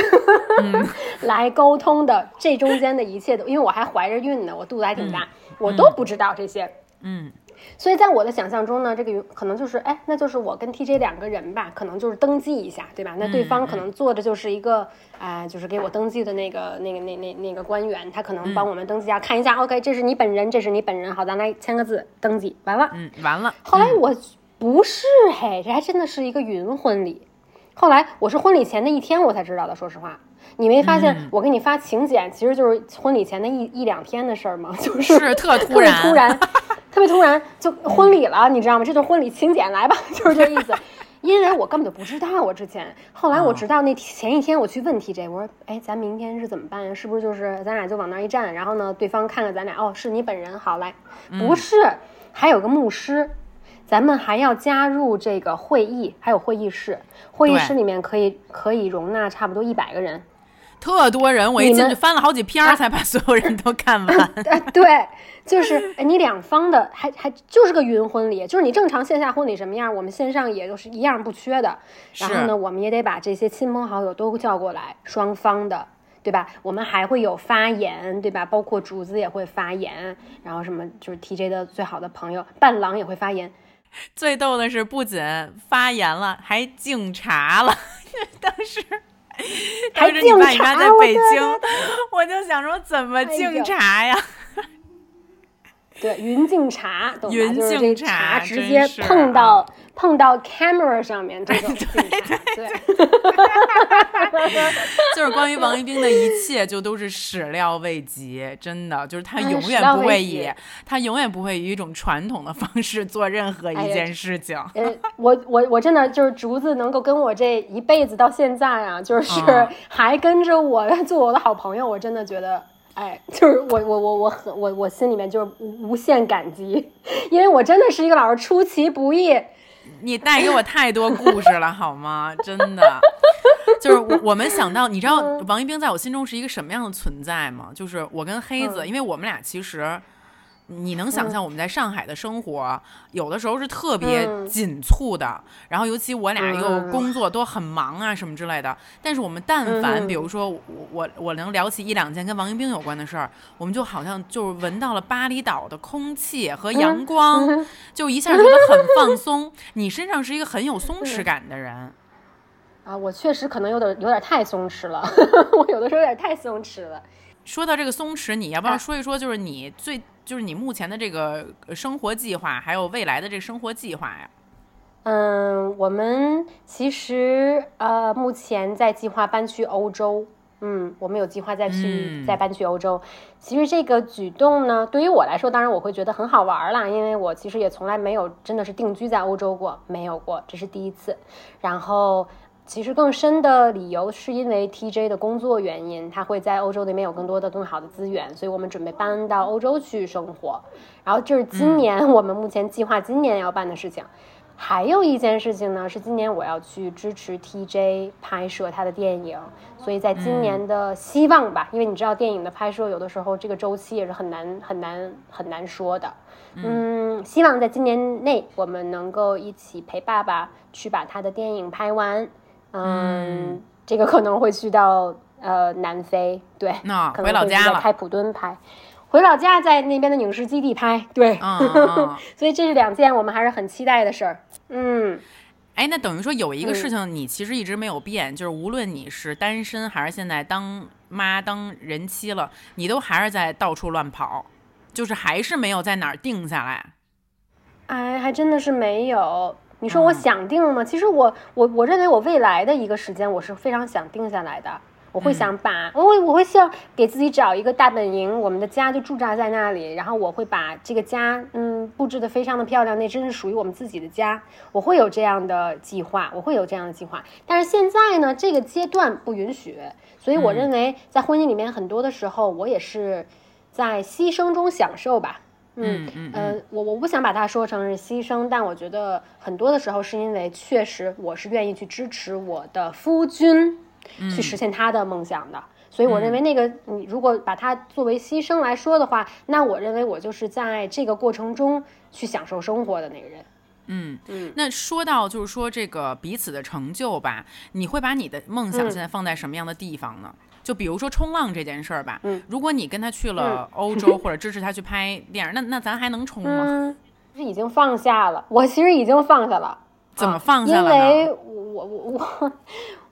来沟通的，这中间的一切都，因为我还怀着孕呢，我肚子还挺大，我都不知道这些。嗯所以在我的想象中呢，这个云可能就是，哎，那就是我跟 TJ 两个人吧，可能就是登记一下，对吧？那对方可能做的就是一个，啊、就是给我登记的那个、那个、那、那、那个官员，他可能帮我们登记一下，看一下，OK，这是你本人，这是你本人，好，咱来签个字，登记，完了。嗯，完了。后来我不是嘿，这还真的是一个云婚礼。后来我是婚礼前的一天我才知道的，说实话。你没发现我给你发请柬，其实就是婚礼前的一一两天的事儿吗？就是是特突特别然突然，特别突然就婚礼了，你知道吗？这就是婚礼请柬来吧，就是这意思。因为我根本就不知道，我之前，后来我直到那前一天我去问 TJ，我说，哎，咱明天是怎么办呀？是不是就是咱俩就往那儿一站，然后呢，对方看看咱俩，哦，是你本人，好来，不是，还有个牧师，咱们还要加入这个会议，还有会议室，会议室里面可以可以容纳差不多一百个人，特多人，我一进去翻了好几篇儿，才把所有人都看完。哎，对，就是哎你两方的还还就是个云婚礼，就是你正常线下婚礼什么样，我们线上也都是一样不缺的。然后呢，我们也得把这些亲朋好友都叫过来，双方的。对吧？我们还会有发言，对吧？包括竹子也会发言，然后什么就是 TJ 的最好的朋友伴郎也会发言。最逗的是，不仅发言了，还敬茶了。当时，当时你敬爸你妈在北京，我就想说怎么哎敬茶呀？对，云敬茶，懂吧？云就是这茶茶直接碰到、啊碰到 camera 上面这种 敬茶，对 就是关于王一冰的一切，就都是始料未及，真的，就是他哎永远不会以及他永远不会以一种传统的方式做任何一件事情。呃，我我我真的就是竹子能够跟我这一辈子到现在啊，就是嗯还跟着我 做我的好朋友，我真的觉得。哎，就是我我我我很我我心里面就是无无限感激，因为我真的是一个老师出其不意，你带给我太多故事了，好吗？真的，就是我我们想到，你知道王一冰在我心中是一个什么样的存在吗？就是我跟黑子，嗯因为我们俩其实。你能想象我们在上海的生活，有的时候是特别嗯紧促的，然后尤其我俩又嗯工作都很忙啊什么之类的。但是我们但凡嗯比如说我我我能聊起一两件跟王一冰有关的事儿，我们就好像就是闻到了巴厘岛的空气和阳光，嗯就一下觉得很放松。你身上是一个很有松弛感的人，啊，我确实可能有点有点太松弛了，我有的时候有点太松弛了。说到这个松弛，你要不要啊说一说，就是你最就是你目前的这个呃生活计划，还有未来的这个生活计划呀？嗯，我们其实呃，目前在计划搬去欧洲。嗯，我们有计划再去、嗯再搬去欧洲。其实这个举动呢，对于我来说，当然我会觉得很好玩儿啦，因为我其实也从来没有真的是定居在欧洲过，没有过，这是第一次。然后，其实更深的理由是因为 TJ 的工作原因，他会在欧洲那边有更多的更好的资源，所以我们准备搬到欧洲去生活。然后这是今年我们目前计划今年要办的事情。还有一件事情呢，是今年我要去支持 TJ 拍摄他的电影，所以在今年的希望吧，因为你知道电影的拍摄有的时候这个周期也是很难很难很难说的。嗯，希望在今年内我们能够一起陪爸爸去把他的电影拍完。嗯，这个可能会去到呃南非，对，那可回老家了开普敦拍。回老家，在那边的影视基地拍，对，嗯嗯 所以这是两件我们还是很期待的事儿。嗯，哎，那等于说有一个事嗯情你其实一直没有变，就是无论你是单身还是现在当妈当人妻了，你都还是在到处乱跑，就是还是没有在哪儿定下来。哎，还真的是没有。你说我嗯想定吗？其实我我我认为我未来的一个时间，我是非常想定下来的。我会想把，我会我会希望给自己找一个大本营，我们的家就驻扎在那里，然后我会把这个家，嗯，布置的非常的漂亮，那真是属于我们自己的家。我会有这样的计划，我会有这样的计划。但是现在呢，这个阶段不允许，所以我认为在婚姻里面，很多的时候我也是在牺牲中享受吧。嗯嗯呃，我我不想把它说成是牺牲，但我觉得很多的时候是因为确实我是愿意去支持我的夫君去实现他的梦想的，所以我认为那个你如果把它作为牺牲来说的话，那我认为我就是在这个过程中去享受生活的那个人。嗯。嗯。那说到就是说这个彼此的成就吧，你会把你的梦想嗯。现在放在什么样的地方呢？就比如说冲浪这件事儿吧，嗯如果你跟他去了欧洲，或者支持他去拍电影，那那咱还能冲吗？嗯，是已经放下了，我其实已经放下了。怎么啊放下了呢因为我我我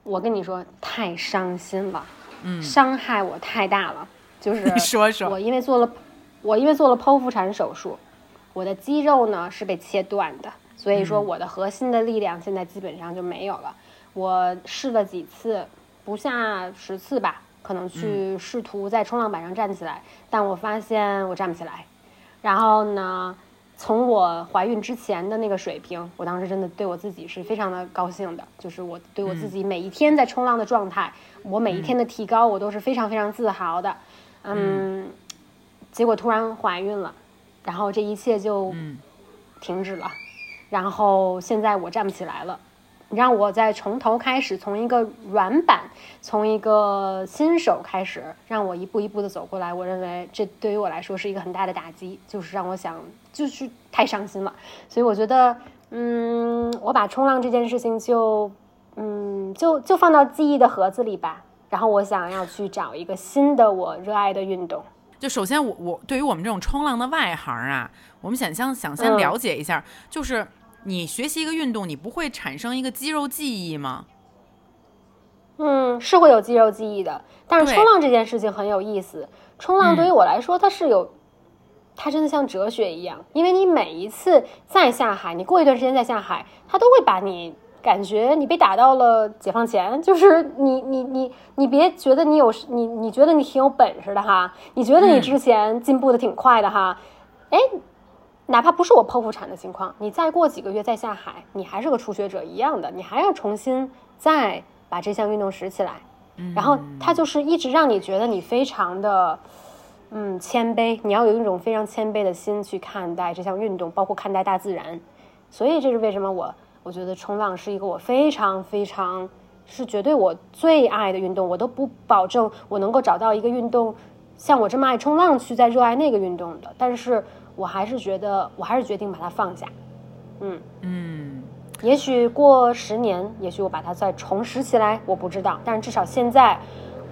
我跟你说，太伤心了，嗯伤害我太大了。就是你说说我因为做了，我因为做了剖腹产手术，我的肌肉呢是被切断的，所以说我的核心的力量现在基本上就没有了。我试了几次，不下十次吧，可能去试图在冲浪板上站起来，但我发现我站不起来。然后呢，从我怀孕之前的那个水平，我当时真的对我自己是非常的高兴的，就是我对我自己每一天在冲浪的状态，我每一天的提高，我都是非常非常自豪的。嗯，结果突然怀孕了，然后这一切就嗯停止了，然后现在我站不起来了。你让我再从头开始，从一个软板，从一个新手开始，让我一步一步的走过来。我认为这对于我来说是一个很大的打击，就是让我想，就是太伤心了。所以我觉得，嗯，我把冲浪这件事情就，嗯，就就放到记忆的盒子里吧。然后我想要去找一个新的我热爱的运动。就首先我我对于我们这种冲浪的外行啊，我们想想想先嗯了解一下，就是你学习一个运动，你不会产生一个肌肉记忆吗？嗯，是会有肌肉记忆的，但是冲浪这件事情很有意思。冲浪对于我来说，它是有，它真的像哲学一样，因为你每一次再下海，你过一段时间再下海，它都会把你感觉你被打到了解放前，就是你你你你别觉得你有你你觉得你挺有本事的哈，你觉得你嗯之前进步的挺快的哈，哎、哪怕不是我剖腹产的情况，你再过几个月再下海，你还是个初学者一样的，你还要重新再把这项运动拾起来。然后它就是一直让你觉得你非常的，嗯，谦卑。你要有一种非常谦卑的心去看待这项运动，包括看待大自然。所以这是为什么我我觉得冲浪是一个我非常非常是绝对我最爱的运动。我都不保证我能够找到一个运动像我这么爱冲浪去再热爱那个运动的，但是我还是觉得我还是决定把它放下。嗯嗯，也许过十年，也许我把它再重拾起来，我不知道。但是至少现在，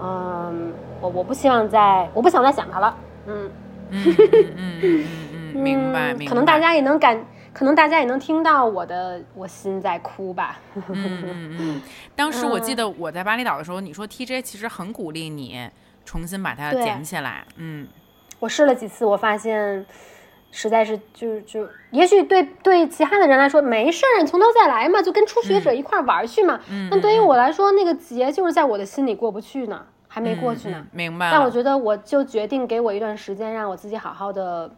嗯，我我不希望再，我不想再想它了。嗯，嗯嗯嗯嗯嗯，明白嗯明白。可能大家也能感，可能大家也能听到我的我心在哭吧。嗯嗯嗯，当时我记得我在巴厘岛的时候，你说 TJ 其实很鼓励你重新把它对捡起来。嗯我试了几次，我发现实在是就就，也许对对其他的人来说没事儿，你从头再来嘛，就跟初学者一块儿玩儿去嘛。嗯，那对于我来说，那个结就是在我的心里过不去呢，还没过去呢。嗯明白。但我觉得我就决定给我一段时间，让我自己好好的，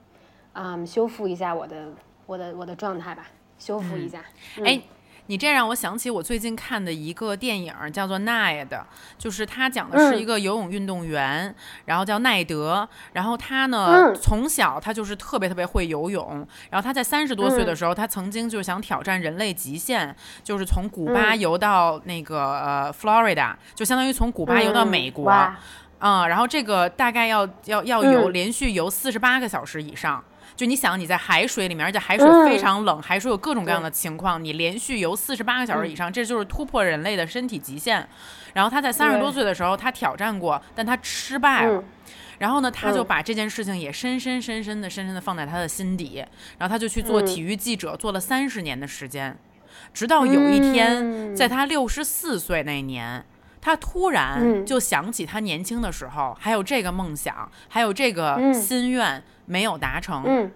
嗯，修复一下我的我的我的状态吧，修复一下。嗯哎，你这让我想起我最近看的一个电影，叫做《奈的》，就是他讲的是嗯。一个游泳运动员，然后叫奈德，然后他呢、嗯。从小他就是特别特别会游泳，然后他在三十多岁的嗯。时候，他曾经就是想挑战人类极限，就是从古巴嗯。游到那个呃 Florida，就相当于从古巴游到美国。哇。嗯，然后这个大概要要要游、嗯。连续游四十八个小时以上。就你想你在海水里面，而且海水嗯非常冷，海水有各种各样的情况，你连续游四十八个小时以上，这就是突破人类的身体极限。然后他在三十多岁的时候，他挑战过，但他失败了。嗯然后呢，他就嗯把这件事情也深深深深的、深深的放在他的心底。然后他就去做嗯体育记者，做了三十年的时间。直到有一天，嗯在他六十四岁那年，他突然嗯就想起他年轻的时候，还有这个梦想，还有这个嗯心愿没有达成。嗯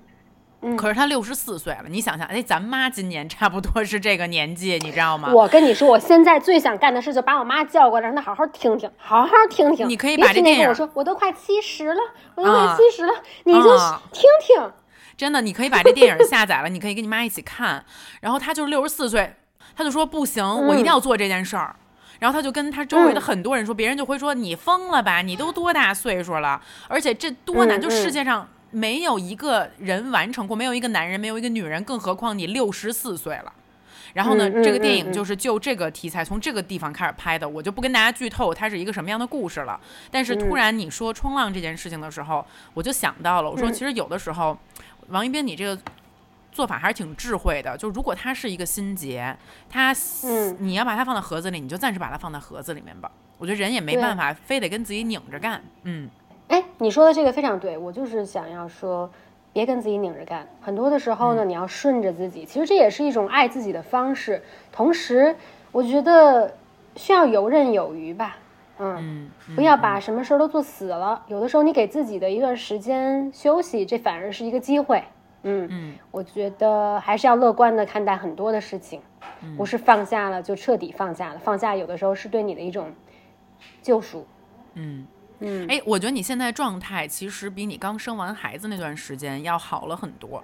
嗯可是他六十四岁了，你想想，哎，咱妈今年差不多是这个年纪，你知道吗？我跟你说，我现在最想干的事就把我妈叫过来，让她好好听听，好好听听。你可以把这电影跟我说，我都快七十了，我都啊快七十了，你就啊听听。真的，你可以把这电影下载了，你可以跟你妈一起看。然后他就是六十四岁，他就说不行，我一定要做这件事儿。然后他就跟他周围的嗯很多人说，别人就会说你疯了吧？你都多大岁数了？而且这多难，嗯就世界上没有一个人完成过，没有一个男人，没有一个女人，更何况你六十四岁了。然后呢，这个电影就是就这个题材从这个地方开始拍的，我就不跟大家剧透它是一个什么样的故事了。但是突嗯然你说冲浪这件事情的时候，我就想到了，我说嗯其实有的时候，王一斌你这个做法还是挺智慧的。就如果它是一个心结，它嗯你要把它放在盒子里，你就暂时把它放在盒子里面吧。我觉得人也没办法非得跟自己拧着干，嗯哎，你说的这个非常对，我就是想要说，别跟自己拧着干。很多的时候嗯呢，你要顺着自己，其实这也是一种爱自己的方式。同时，我觉得需要游刃有余吧。嗯，嗯，不要把什么事儿都做死了。有的时候你给自己的一段时间休息，这反而是一个机会。嗯嗯，我觉得还是要乐观的看待很多的事情，嗯不是放下了就彻底放下了。放下有的时候是对你的一种救赎。嗯。嗯，哎，我觉得你现在状态其实比你刚生完孩子那段时间要好了很多，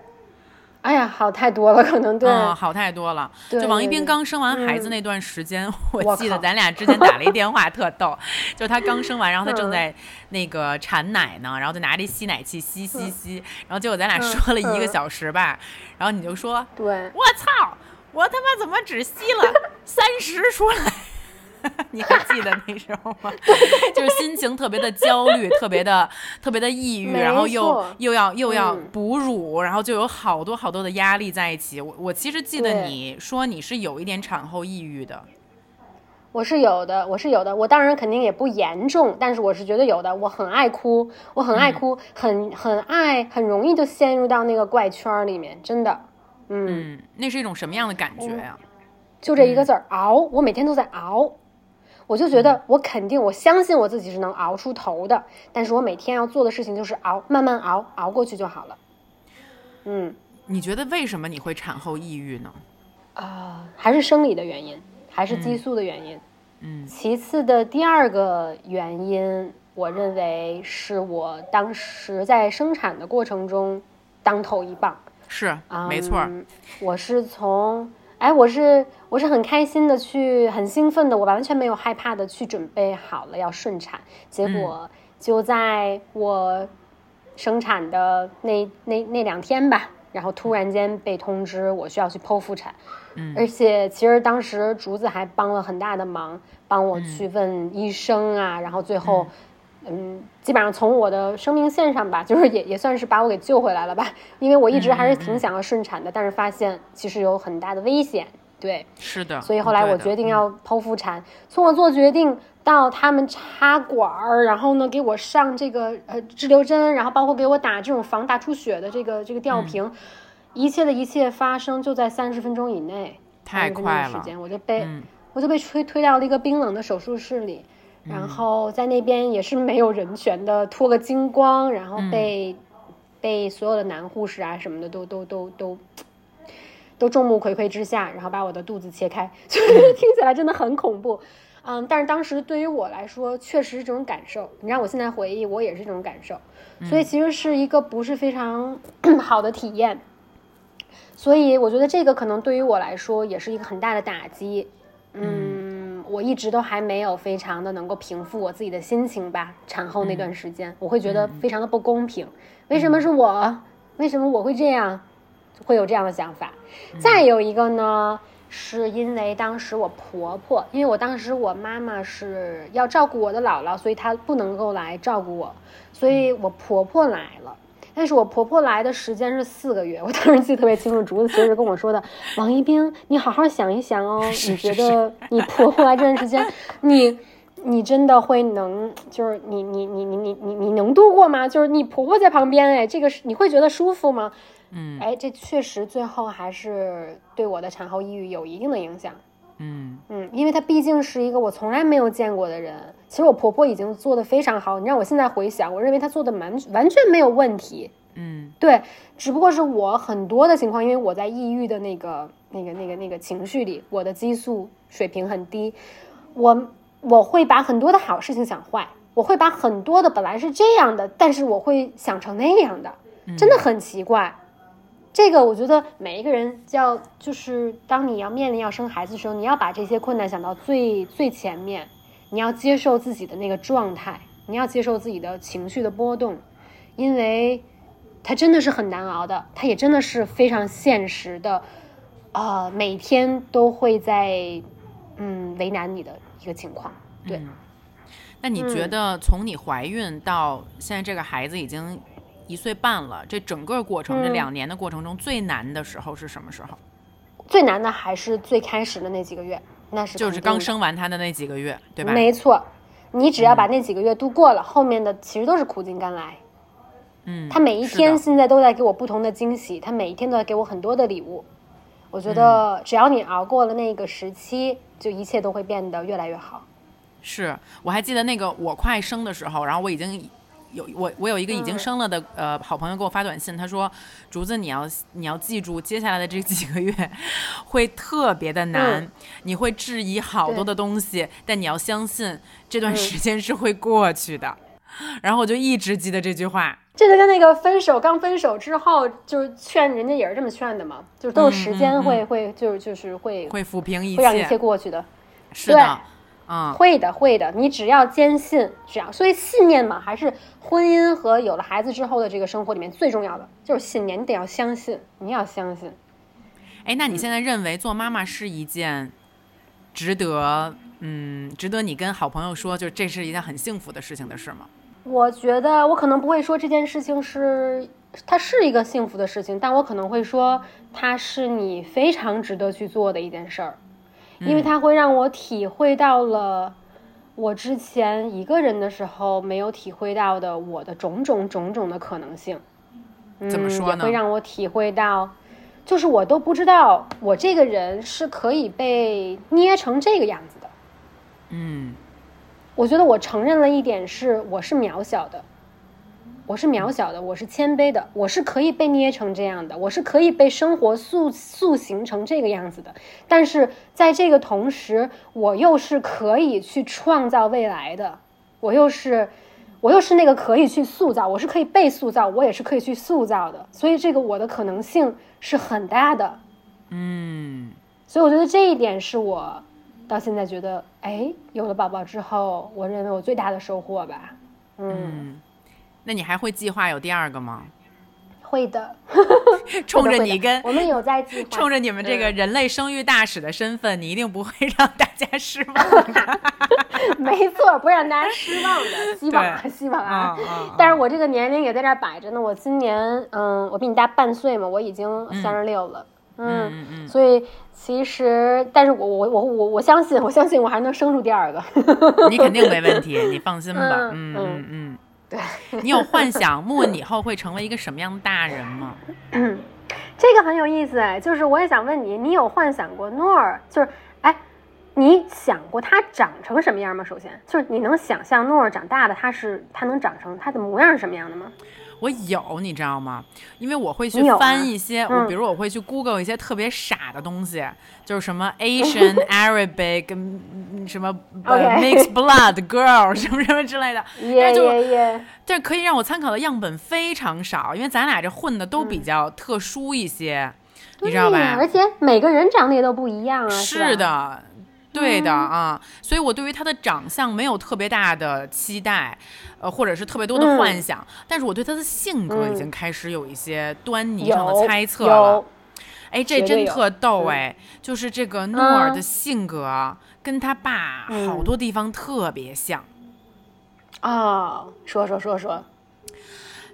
哎呀，好太多了，可能对。嗯，好太多了。对就王一对对斌刚生完孩子嗯那段时间，我我记得咱俩之前打了一电话，特逗。就他刚生完，然后他正嗯在那个产奶呢，然后就拿着吸奶器吸吸吸，然后结果咱俩嗯说了一个嗯小时吧，然后你就说，对，我操，我他妈怎么只吸了三十出来？你还记得那时候吗？就是心情特别的焦虑，特别的 特别的抑郁，然后又又要又要嗯哺乳，然后就有好多好多的压力在一起。我我其实记得你说你是有一点产后抑郁的，我是有的，我是有的。我当然肯定也不严重，但是我是觉得有的。我很爱哭，我很爱哭，很很爱，很容易就陷入到那个怪圈里面，真的。嗯，嗯，那是一种什么样的感觉呀、就这一个字儿熬，我每天都在熬。我就觉得我肯定，我相信我自己是能熬出头的，但是我每天要做的事情就是熬，慢慢熬，熬过去就好了。嗯你觉得为什么你会产后抑郁呢？啊、还是生理的原因，还是激素的原因。嗯其次的第二个原因，我认为是我当时在生产的过程中当头一棒。是，没错我是从，哎，我是我是很开心的去，很兴奋的，我完全没有害怕的去准备好了要顺产，结果就在我生产的那那那两天吧，然后突然间被通知我需要去剖腹产，嗯。而且其实当时竹子还帮了很大的忙，帮我去问医生啊，然后最后。嗯，基本上从我的生命线上吧，就是也也算是把我给救回来了吧，因为我一直还是挺想要顺产的，但是发现其实有很大的危险，对，是的。所以后来我决定要剖腹产。从我做决定到他们插管儿，然后呢给我上这个呃滞留针，然后包括给我打这种防大出血的这个这个吊瓶，一切的一切发生就在三十分钟以内，太30分钟快了的时间我就被、嗯我就被推推到了一个冰冷的手术室里。然后在那边也是没有人权的，脱个精光，然后被、被所有的男护士啊什么的都都都都都众目睽睽之下，然后把我的肚子切开，就是听起来真的很恐怖。嗯，但是当时对于我来说，确实是这种感受。你让我现在回忆，我也是这种感受，所以其实是一个不是非常 好的体验。所以我觉得这个可能对于我来说也是一个很大的打击。嗯，我一直都还没有非常的能够平复我自己的心情吧。产后那段时间，我会觉得非常的不公平。为什么是我？为什么我会这样？会有这样的想法。再有一个呢，是因为当时我婆婆，因为我当时我妈妈是要照顾我的姥姥，所以她不能够来照顾我，所以我婆婆来了。但是我婆婆来的时间是四个月，我当时记得特别清楚。竹子其实跟我说的，王一冰，你好好想一想哦，你觉得你婆婆来这段时间，你你真的会能，就是你你你你你你你能度过吗？就是你婆婆在旁边，哎，这个是你会觉得舒服吗？嗯哎，这确实最后还是对我的产后抑郁有一定的影响。嗯嗯，因为她毕竟是一个我从来没有见过的人。其实我婆婆已经做的非常好，你让我现在回想，我认为她做的完完全没有问题。嗯对，只不过是我很多的情况，因为我在抑郁的那个、那个、那个、那个情绪里，我的激素水平很低，我我会把很多的好事情想坏，我会把很多的本来是这样的，但是我会想成那样的，真的很奇怪。这个我觉得每一个人要就是当你要面临要生孩子的时候，你要把这些困难想到最最前面，你要接受自己的那个状态，你要接受自己的情绪的波动，因为它真的是很难熬的，它也真的是非常现实的，啊、每天都会在嗯为难你的一个情况。对，嗯那你觉嗯得从你怀孕到现在这个孩子已经一岁半了，这整个过程、这嗯两年的过程中最难的时候是什么时候？最难的还是最开始的那几个月，那是就是刚生完他的那几个月，对吧？没错，你只要把那几个月度过了，后面的其实都是苦尽甘来。嗯，他每一天现在都在给我不同的惊喜，他每一天都在给我很多的礼物。我觉嗯得只要你熬过了那个时期，就一切都会变得越来越好。是我还记得那个我快生的时候，然后我已经有我我有一个已经嗯生了的、呃好朋友给我发短信，他说竹子你要你要记住接下来的这几个月会特别的难，嗯你会质疑好多的东西，但你要相信这段嗯时间是会过去的。然后我就一直记得这句话，这就跟那个分手刚分手之后，就是劝人家也是这么劝的嘛，就是都是时嗯间嗯会会就是就是会会抚平一会让一切切。过去的。是的，嗯，会的，会的，你只要坚信，只要所以信念嘛，还是婚姻和有了孩子之后的这个生活里面最重要的就是信念，你得要相信，你要相信。哎，那你现在认为做妈妈是一件值得，嗯，值得你跟好朋友说，就这是一件很幸福的事情的事吗？我觉得我可能不会说这件事情是它是一个幸福的事情，但我可能会说它是你非常值得去做的一件事儿，因为它会让我体会到了我之前一个人的时候没有体会到的我的种种种种的可能性。嗯、怎么说呢也会让我体会到，就是我都不知道我这个人是可以被捏成这个样子的。嗯我觉得我承认了一点是，我是渺小的，我是渺小的，我是谦卑的，我是可以被捏成这样的，我是可以被生活塑塑形成这个样子的。但是在这个同时，我又是可以去创造未来的，我又是，我又是那个可以去塑造，我是可以被塑造，我也是可以去塑造的。所以这个我的可能性是很大的。嗯，所以我觉得这一点是我到现在觉得，哎，有了宝宝之后，我认为我最大的收获吧。嗯，那你还会计划有第二个吗？会的。冲着你跟我们有在计划，冲着你们这个嗯人类生育大使的身份，你一定不会 让大家失望的。没错，不会让大家失望的，希望啊，希望啊。但是我这个年龄也在这儿摆着呢，我今年，嗯，我比你大半岁嘛，我已经三十六了，嗯嗯嗯，所以其实，但是我我我我我相信，我相信我还能生出第二个。你肯定没问题，你放心吧。嗯嗯嗯。对，你有幻想木你以后会成为一个什么样的大人吗？这个很有意思哎，就是我也想问你，你有幻想过诺尔？就是哎，你想过他长成什么样吗？首先，就是你能想象诺尔长大的他是他能长成他的模样是什么样的吗？我有，你知道吗？因为我会去翻一些，比如我会去 Google 一些特别傻的东西，就是什么 Asian Arabic 嗯什么 mixed blood girl 什么什么之类的，但就但是可以让我参考的样本非常少，因为咱俩这混的都比较特殊一些，你知道吧？而且每个人长得也都不一样啊。是吧，的，对的啊，所以我对于他的长相没有特别大的期待，呃，或者是特别多的嗯幻想，但是我对他的性格已嗯经开始有一些端倪上的猜测了有。哎，这真特逗嗯哎！就是这个诺尔的嗯性格跟他爸好嗯多地方特别像。啊，说说说说，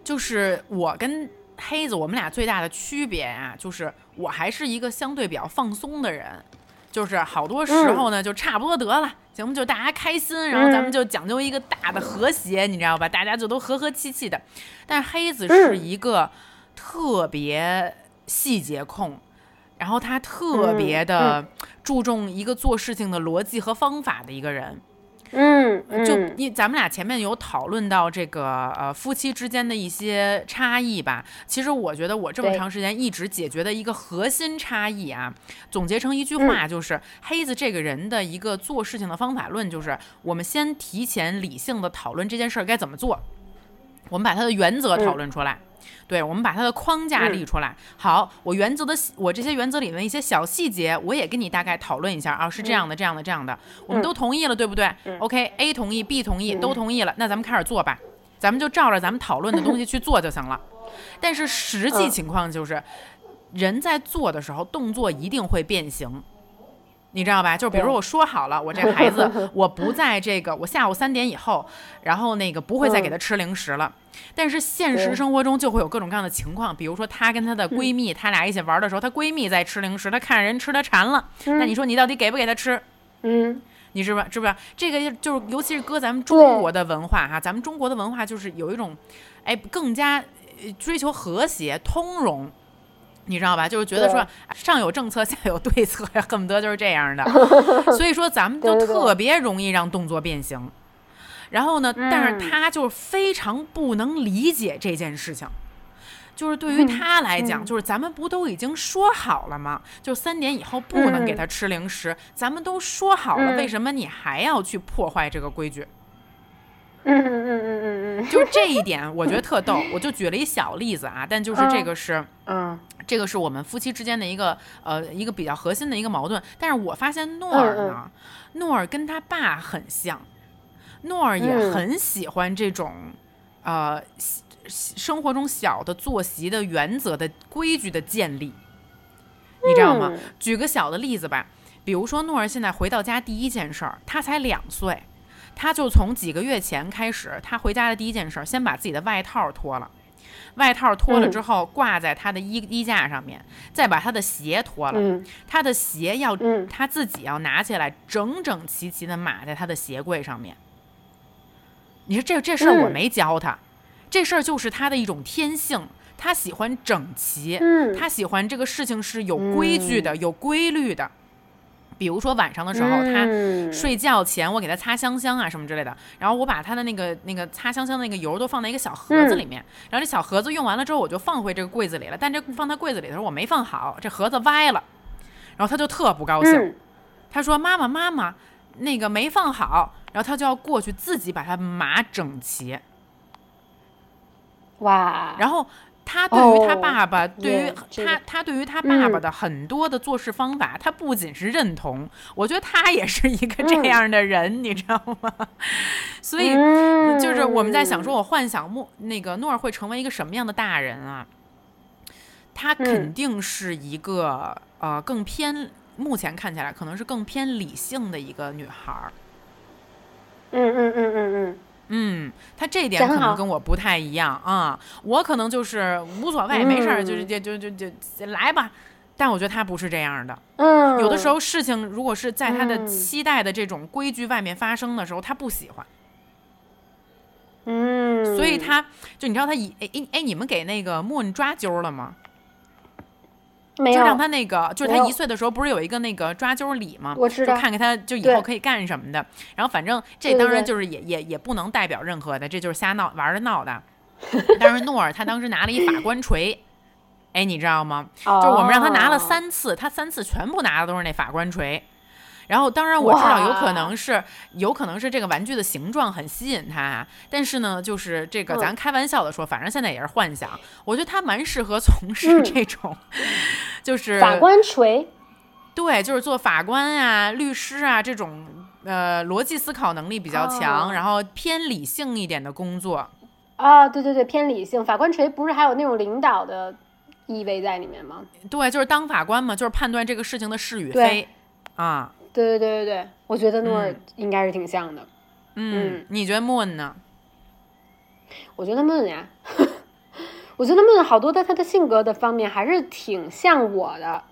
就是我跟黑子，我们俩最大的区别啊，就是我还是一个相对比较放松的人，就是好多时候呢，就差不多得了，行不？就大家开心，然后咱们嗯就讲究一个大的和谐，你知道吧？大家就都和和气气的。但是黑子是嗯一个特别细节控，然后他特别的注重一个做事情的逻辑和方法的一个人。嗯，就嗯。因咱们俩前面有讨论到这个呃夫妻之间的一些差异吧，其实我觉得我这么长时间一直解决的一个核心差异啊，总结成一句嗯。话就是、黑子这个人的一个做事情的方法论，就是我们先提前理性的讨论这件事儿该怎么做，我们把它的原则讨论出来。对，我们把它的框架嗯。立出来。好，我原则的我这些原则里面的一些小细节，我也跟你大概讨论一下啊，是这样的，这样的，这样的，我们都同意了，对不对、o k a 同意，B 同意，都同意了，那咱们开始做吧，咱们就照着咱们讨论的东西去做就行了。但是实际嗯。情况就是，人在做的时候，动作一定会变形。你知道吧？就比如我说好了，我这孩子 我不在这个我下午三点以后，然后那个不会再给他吃零食了。但是现实生活中就会有各种各样的情况，比如说她跟她的闺蜜，她俩一起玩的时候，她闺蜜在吃零食，她看人吃的馋了，那你说你到底给不给她吃？嗯你知不知不知道？这个就是，尤其是搁咱们中国的文化哈，咱们中国的文化就是有一种，哎，更加呃追求和谐通融。你知道吧？就是觉得说上有政策，下有对策呀，恨不得就是这样的。所以说咱们就特别容易让动作变形。然后呢，但是嗯他就是非常不能理解这件事情。就是对于他来讲，嗯就是咱们不都已经说好了吗？就三点以后不能给他吃零食，咱们都说好了，嗯为什么你还要去破坏这个规矩？嗯嗯嗯嗯嗯嗯就这一点，我觉得特逗。我就举了一小例子啊，但就是这个是。嗯这个是我们夫妻之间的一个呃一个比较核心的一个矛盾。但是我发现诺尔呢，诺尔跟他爸很像，诺尔也嗯很喜欢这种、呃生活中小的作息的原则的规矩的建立，你知道吗？嗯举个小的例子吧，比如说诺尔现在回到家第一件事儿，他才两岁。他就从几个月前开始，他回家的第一件事儿，先把自己的外套脱了，外套脱了嗯。之后挂在他的衣衣架上面，再把他的鞋脱了，嗯。他的鞋要嗯。他自己要拿起来，整整齐齐的码在他的鞋柜上面。你说这这事儿我嗯没教他，这事儿就是他的一种天性，他喜欢整齐，嗯。他喜欢这个事情是有规矩的、有规律的。比如说晚上的时候，他嗯。睡觉前我给他擦香香啊什么之类的，然后我把他的那个那个擦香香的那个油都放在一个小盒子里面，然后这小盒子用完了之后我就放回这个柜子里了，但这放他柜子里的时候我没放好，这盒子歪了，然后他就特不高兴，嗯。他说妈妈妈妈那个没放好，然后他就要过去自己把它码整齐，哇，然后他对于他哦爸爸，对于他他对于他爸爸嗯的很多的做事方法，他不仅是认同，我觉得他也是一个这嗯样的人，你知道吗？所以嗯就是我们在想说，我幻想莫那个诺尔会成为一个什么样的大人啊？他肯嗯定是一个呃更偏，目前看起来可能是更偏理性的一个女孩儿。嗯嗯嗯嗯嗯，嗯，他这一点可能跟我不太一样啊，我可能就是无所谓，没事儿，就是嗯。就就就就就来吧。但我觉得他不是这样的，嗯，有的时候事情如果是在他的嗯。期待的这种规矩外面发生的时候，他不喜欢，嗯，所以他就你知道他一哎哎哎，你们给那个 Moon 抓阄了吗？没有就让他那个，就是他一岁的时候不是有一个那个抓阄礼吗？我知道就看看他就以后可以干什么的。然后反正这当然就是也也也不能代表任何的，这就是瞎闹玩的闹的。但是诺尔他当时拿了一法官锤，哎，你知道吗？就是我们让他拿了哦三次，他三次全部拿的都是那法官锤。然后，当然我知道有可能是，有可能是这个玩具的形状很吸引他，但是呢，就是这个嗯咱开玩笑的说，反正现在也是幻想。我觉得他蛮适合从事嗯这种，就是法官锤，对，就是做法官啊、律师啊这种，呃，逻辑思考能力比较强，哦然后偏理性一点的工作。啊，对对对，偏理性。法官锤不是还有那种领导的意味在里面吗？对，就是当法官嘛，就是判断这个事情的是与非啊。对对对对对，我觉得诺尔嗯应该是挺像的。嗯，嗯你觉得 Moon 呢？我觉得梦呀，我觉得梦好多在他的性格的方面还是挺像我的。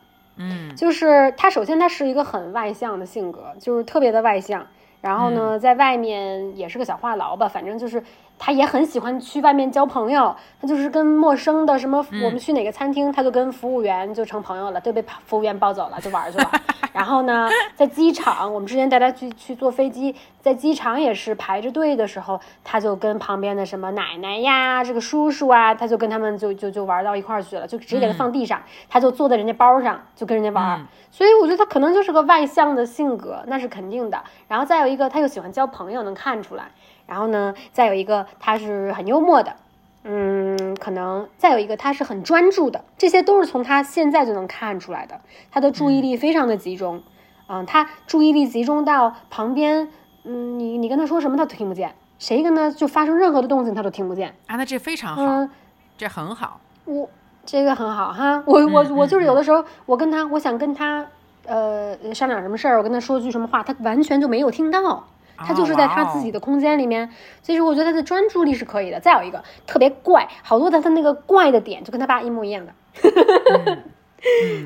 嗯就是他首先他是一个很外向的性格，就是特别的外向。然后呢，在外面也是个小话痨吧，反正就是他也很喜欢去外面交朋友，他就是跟陌生的什么，我们去哪个餐厅，他就跟服务员就成朋友了，就被服务员抱走了，就玩去了。然后呢，在机场，我们之前带他去去坐飞机，在机场也是排着队的时候，他就跟旁边的什么奶奶呀、这个叔叔啊，他就跟他们就就就玩到一块儿去了，就直接给他放地上，他就坐在人家包上，就跟人家玩。所以我觉得他可能就是个外向的性格，那是肯定的。然后再有一个，他又喜欢交朋友，能看出来。然后呢，再有一个他是很幽默的，嗯，可能再有一个他是很专注的，这些都是从他现在就能看出来的。他的注意力非常的集中，嗯，他注意力集中到旁边，嗯，你你跟他说什么他都听不见，谁跟他就发生任何的动静他都听不见。啊，那这非常好，这很好，我这个很好哈，我我 我就是有的时候我跟他我想跟他呃商量什么事儿，我跟他说句什么话，他完全就没有听到。他就是在他自己的空间里面，所以说我觉得他的专注力是可以的。再有一个特别怪，好多的他那个怪的点就跟他爸一模一样的，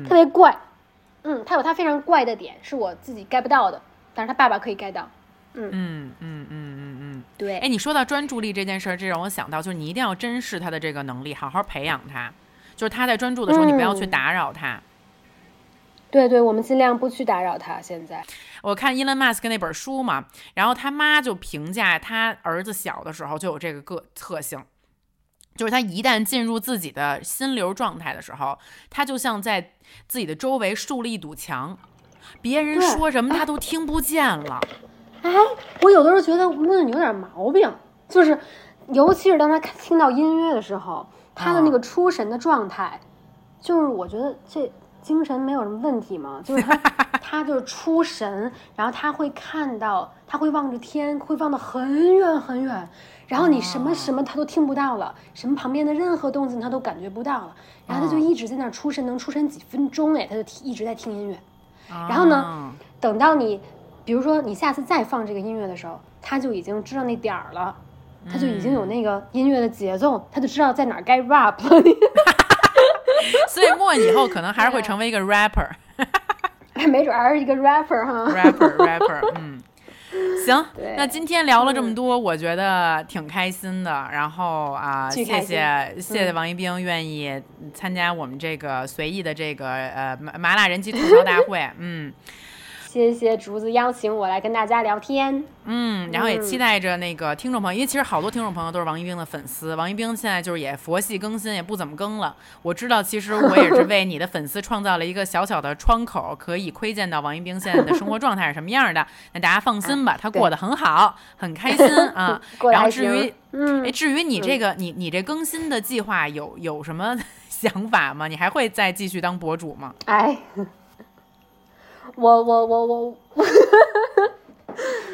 特别怪。嗯，他有他非常怪的点，是我自己 get 不到的，但是他爸爸可以 get 到。嗯嗯嗯嗯嗯嗯，对。哎，你说到专注力这件事儿，这让我想到，就是你一定要珍视他的这个能力，好好培养他。就是他在专注的时候，你不要去打扰他。对对，我们尽量不去打扰他。现在我看伊 m 马斯克那本书嘛，然后他妈就评价他儿子小的时候就有这个个特性，就是他一旦进入自己的心流状态的时候，他就像在自己的周围竖了一堵墙，别人说什么他都听不见了。哎，我有的时候觉得问有点毛病，就是尤其是当他听到音乐的时候，他的那个出神的状态，就是我觉得这。精神没有什么问题吗？就是他，他就是出神，然后他会看到，他会望着天，会望得很远很远，然后你什么什么他都听不到了，什么旁边的任何动静他都感觉不到了，然后他就一直在那儿出神，能出神几分钟哎，他就一直在听音乐，然后呢，等到你，比如说你下次再放这个音乐的时候，他就已经知道那点儿了，他就已经有那个音乐的节奏，他就知道在哪儿该 rap 了。所以莫以后可能还是会成为一个 rapper，没准还是一个 rapper 哈。rapper rapper，嗯，行，那今天聊了这么多，我觉得挺开心的。然后啊，谢谢谢谢王一冰愿意参加我们这个随意的这个呃麻麻辣人机吐槽大会，嗯。谢谢竹子邀请我来跟大家聊天，嗯，然后也期待着那个听众朋友，因为其实好多听众朋友都是王一冰的粉丝。王一冰现在就是也佛系更新，也不怎么更了。我知道，其实我也是为你的粉丝创造了一个小小的窗口，可以窥见到王一冰现在的生活状态是什么样的。那大家放心吧，他过得很好，很开心 啊。然后至于，嗯，至于你这个，你你这更新的计划有有什么 想法吗？你还会再继续当博主吗？哎。我我我我，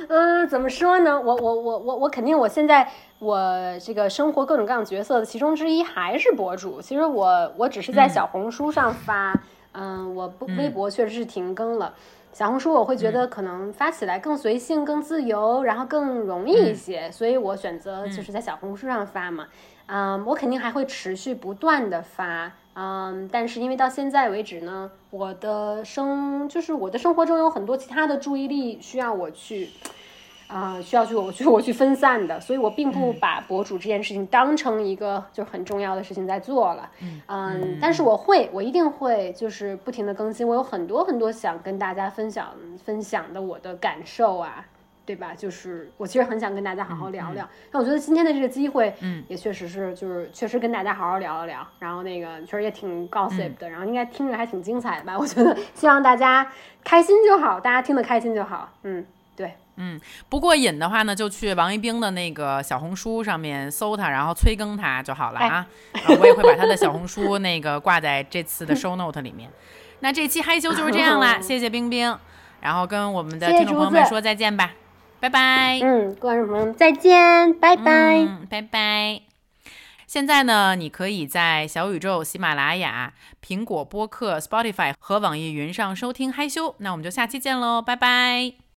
嗯，怎么说呢？我我我我我肯定，我现在我这个生活各种各样角色的其中之一还是博主。其实我我只是在小红书上发，嗯，我不微博确实是停更了。小红书我会觉得可能发起来更随性、更自由，然后更容易一些，所以我选择就是在小红书上发嘛。嗯，我肯定还会持续不断的发。嗯，但是因为到现在为止呢，我的生就是我的生活中有很多其他的注意力需要我去，啊，需要去我去我去分散的，所以我并不把博主这件事情当成一个就很重要的事情在做了。嗯，但是我会，我一定会就是不停的更新，我有很多很多想跟大家分享分享的我的感受啊。对吧？就是我其实很想跟大家好好聊聊。那我觉得今天的这个机会，嗯，也确实是，就是确实跟大家好好聊了聊。然后那个确实也挺 gossip 的，然后应该听着还挺精彩的吧？我觉得希望大家开心就好，大家听得开心就好。嗯，对，嗯，不过瘾的话呢，就去王一冰的那个小红书上面搜他，然后催更他就好了啊。我也会把他的小红书那个挂在这次的 show note 里面。那这期嗨羞就是这样啦，谢谢冰冰，然后跟我们的听众朋友们说再见吧。拜拜。嗯，观众朋友们再见，拜拜，拜拜。现在呢，你可以在小宇宙、喜马拉雅、苹果播客、Spotify 和网易云上收听《害羞》。那我们就下期见喽，拜拜。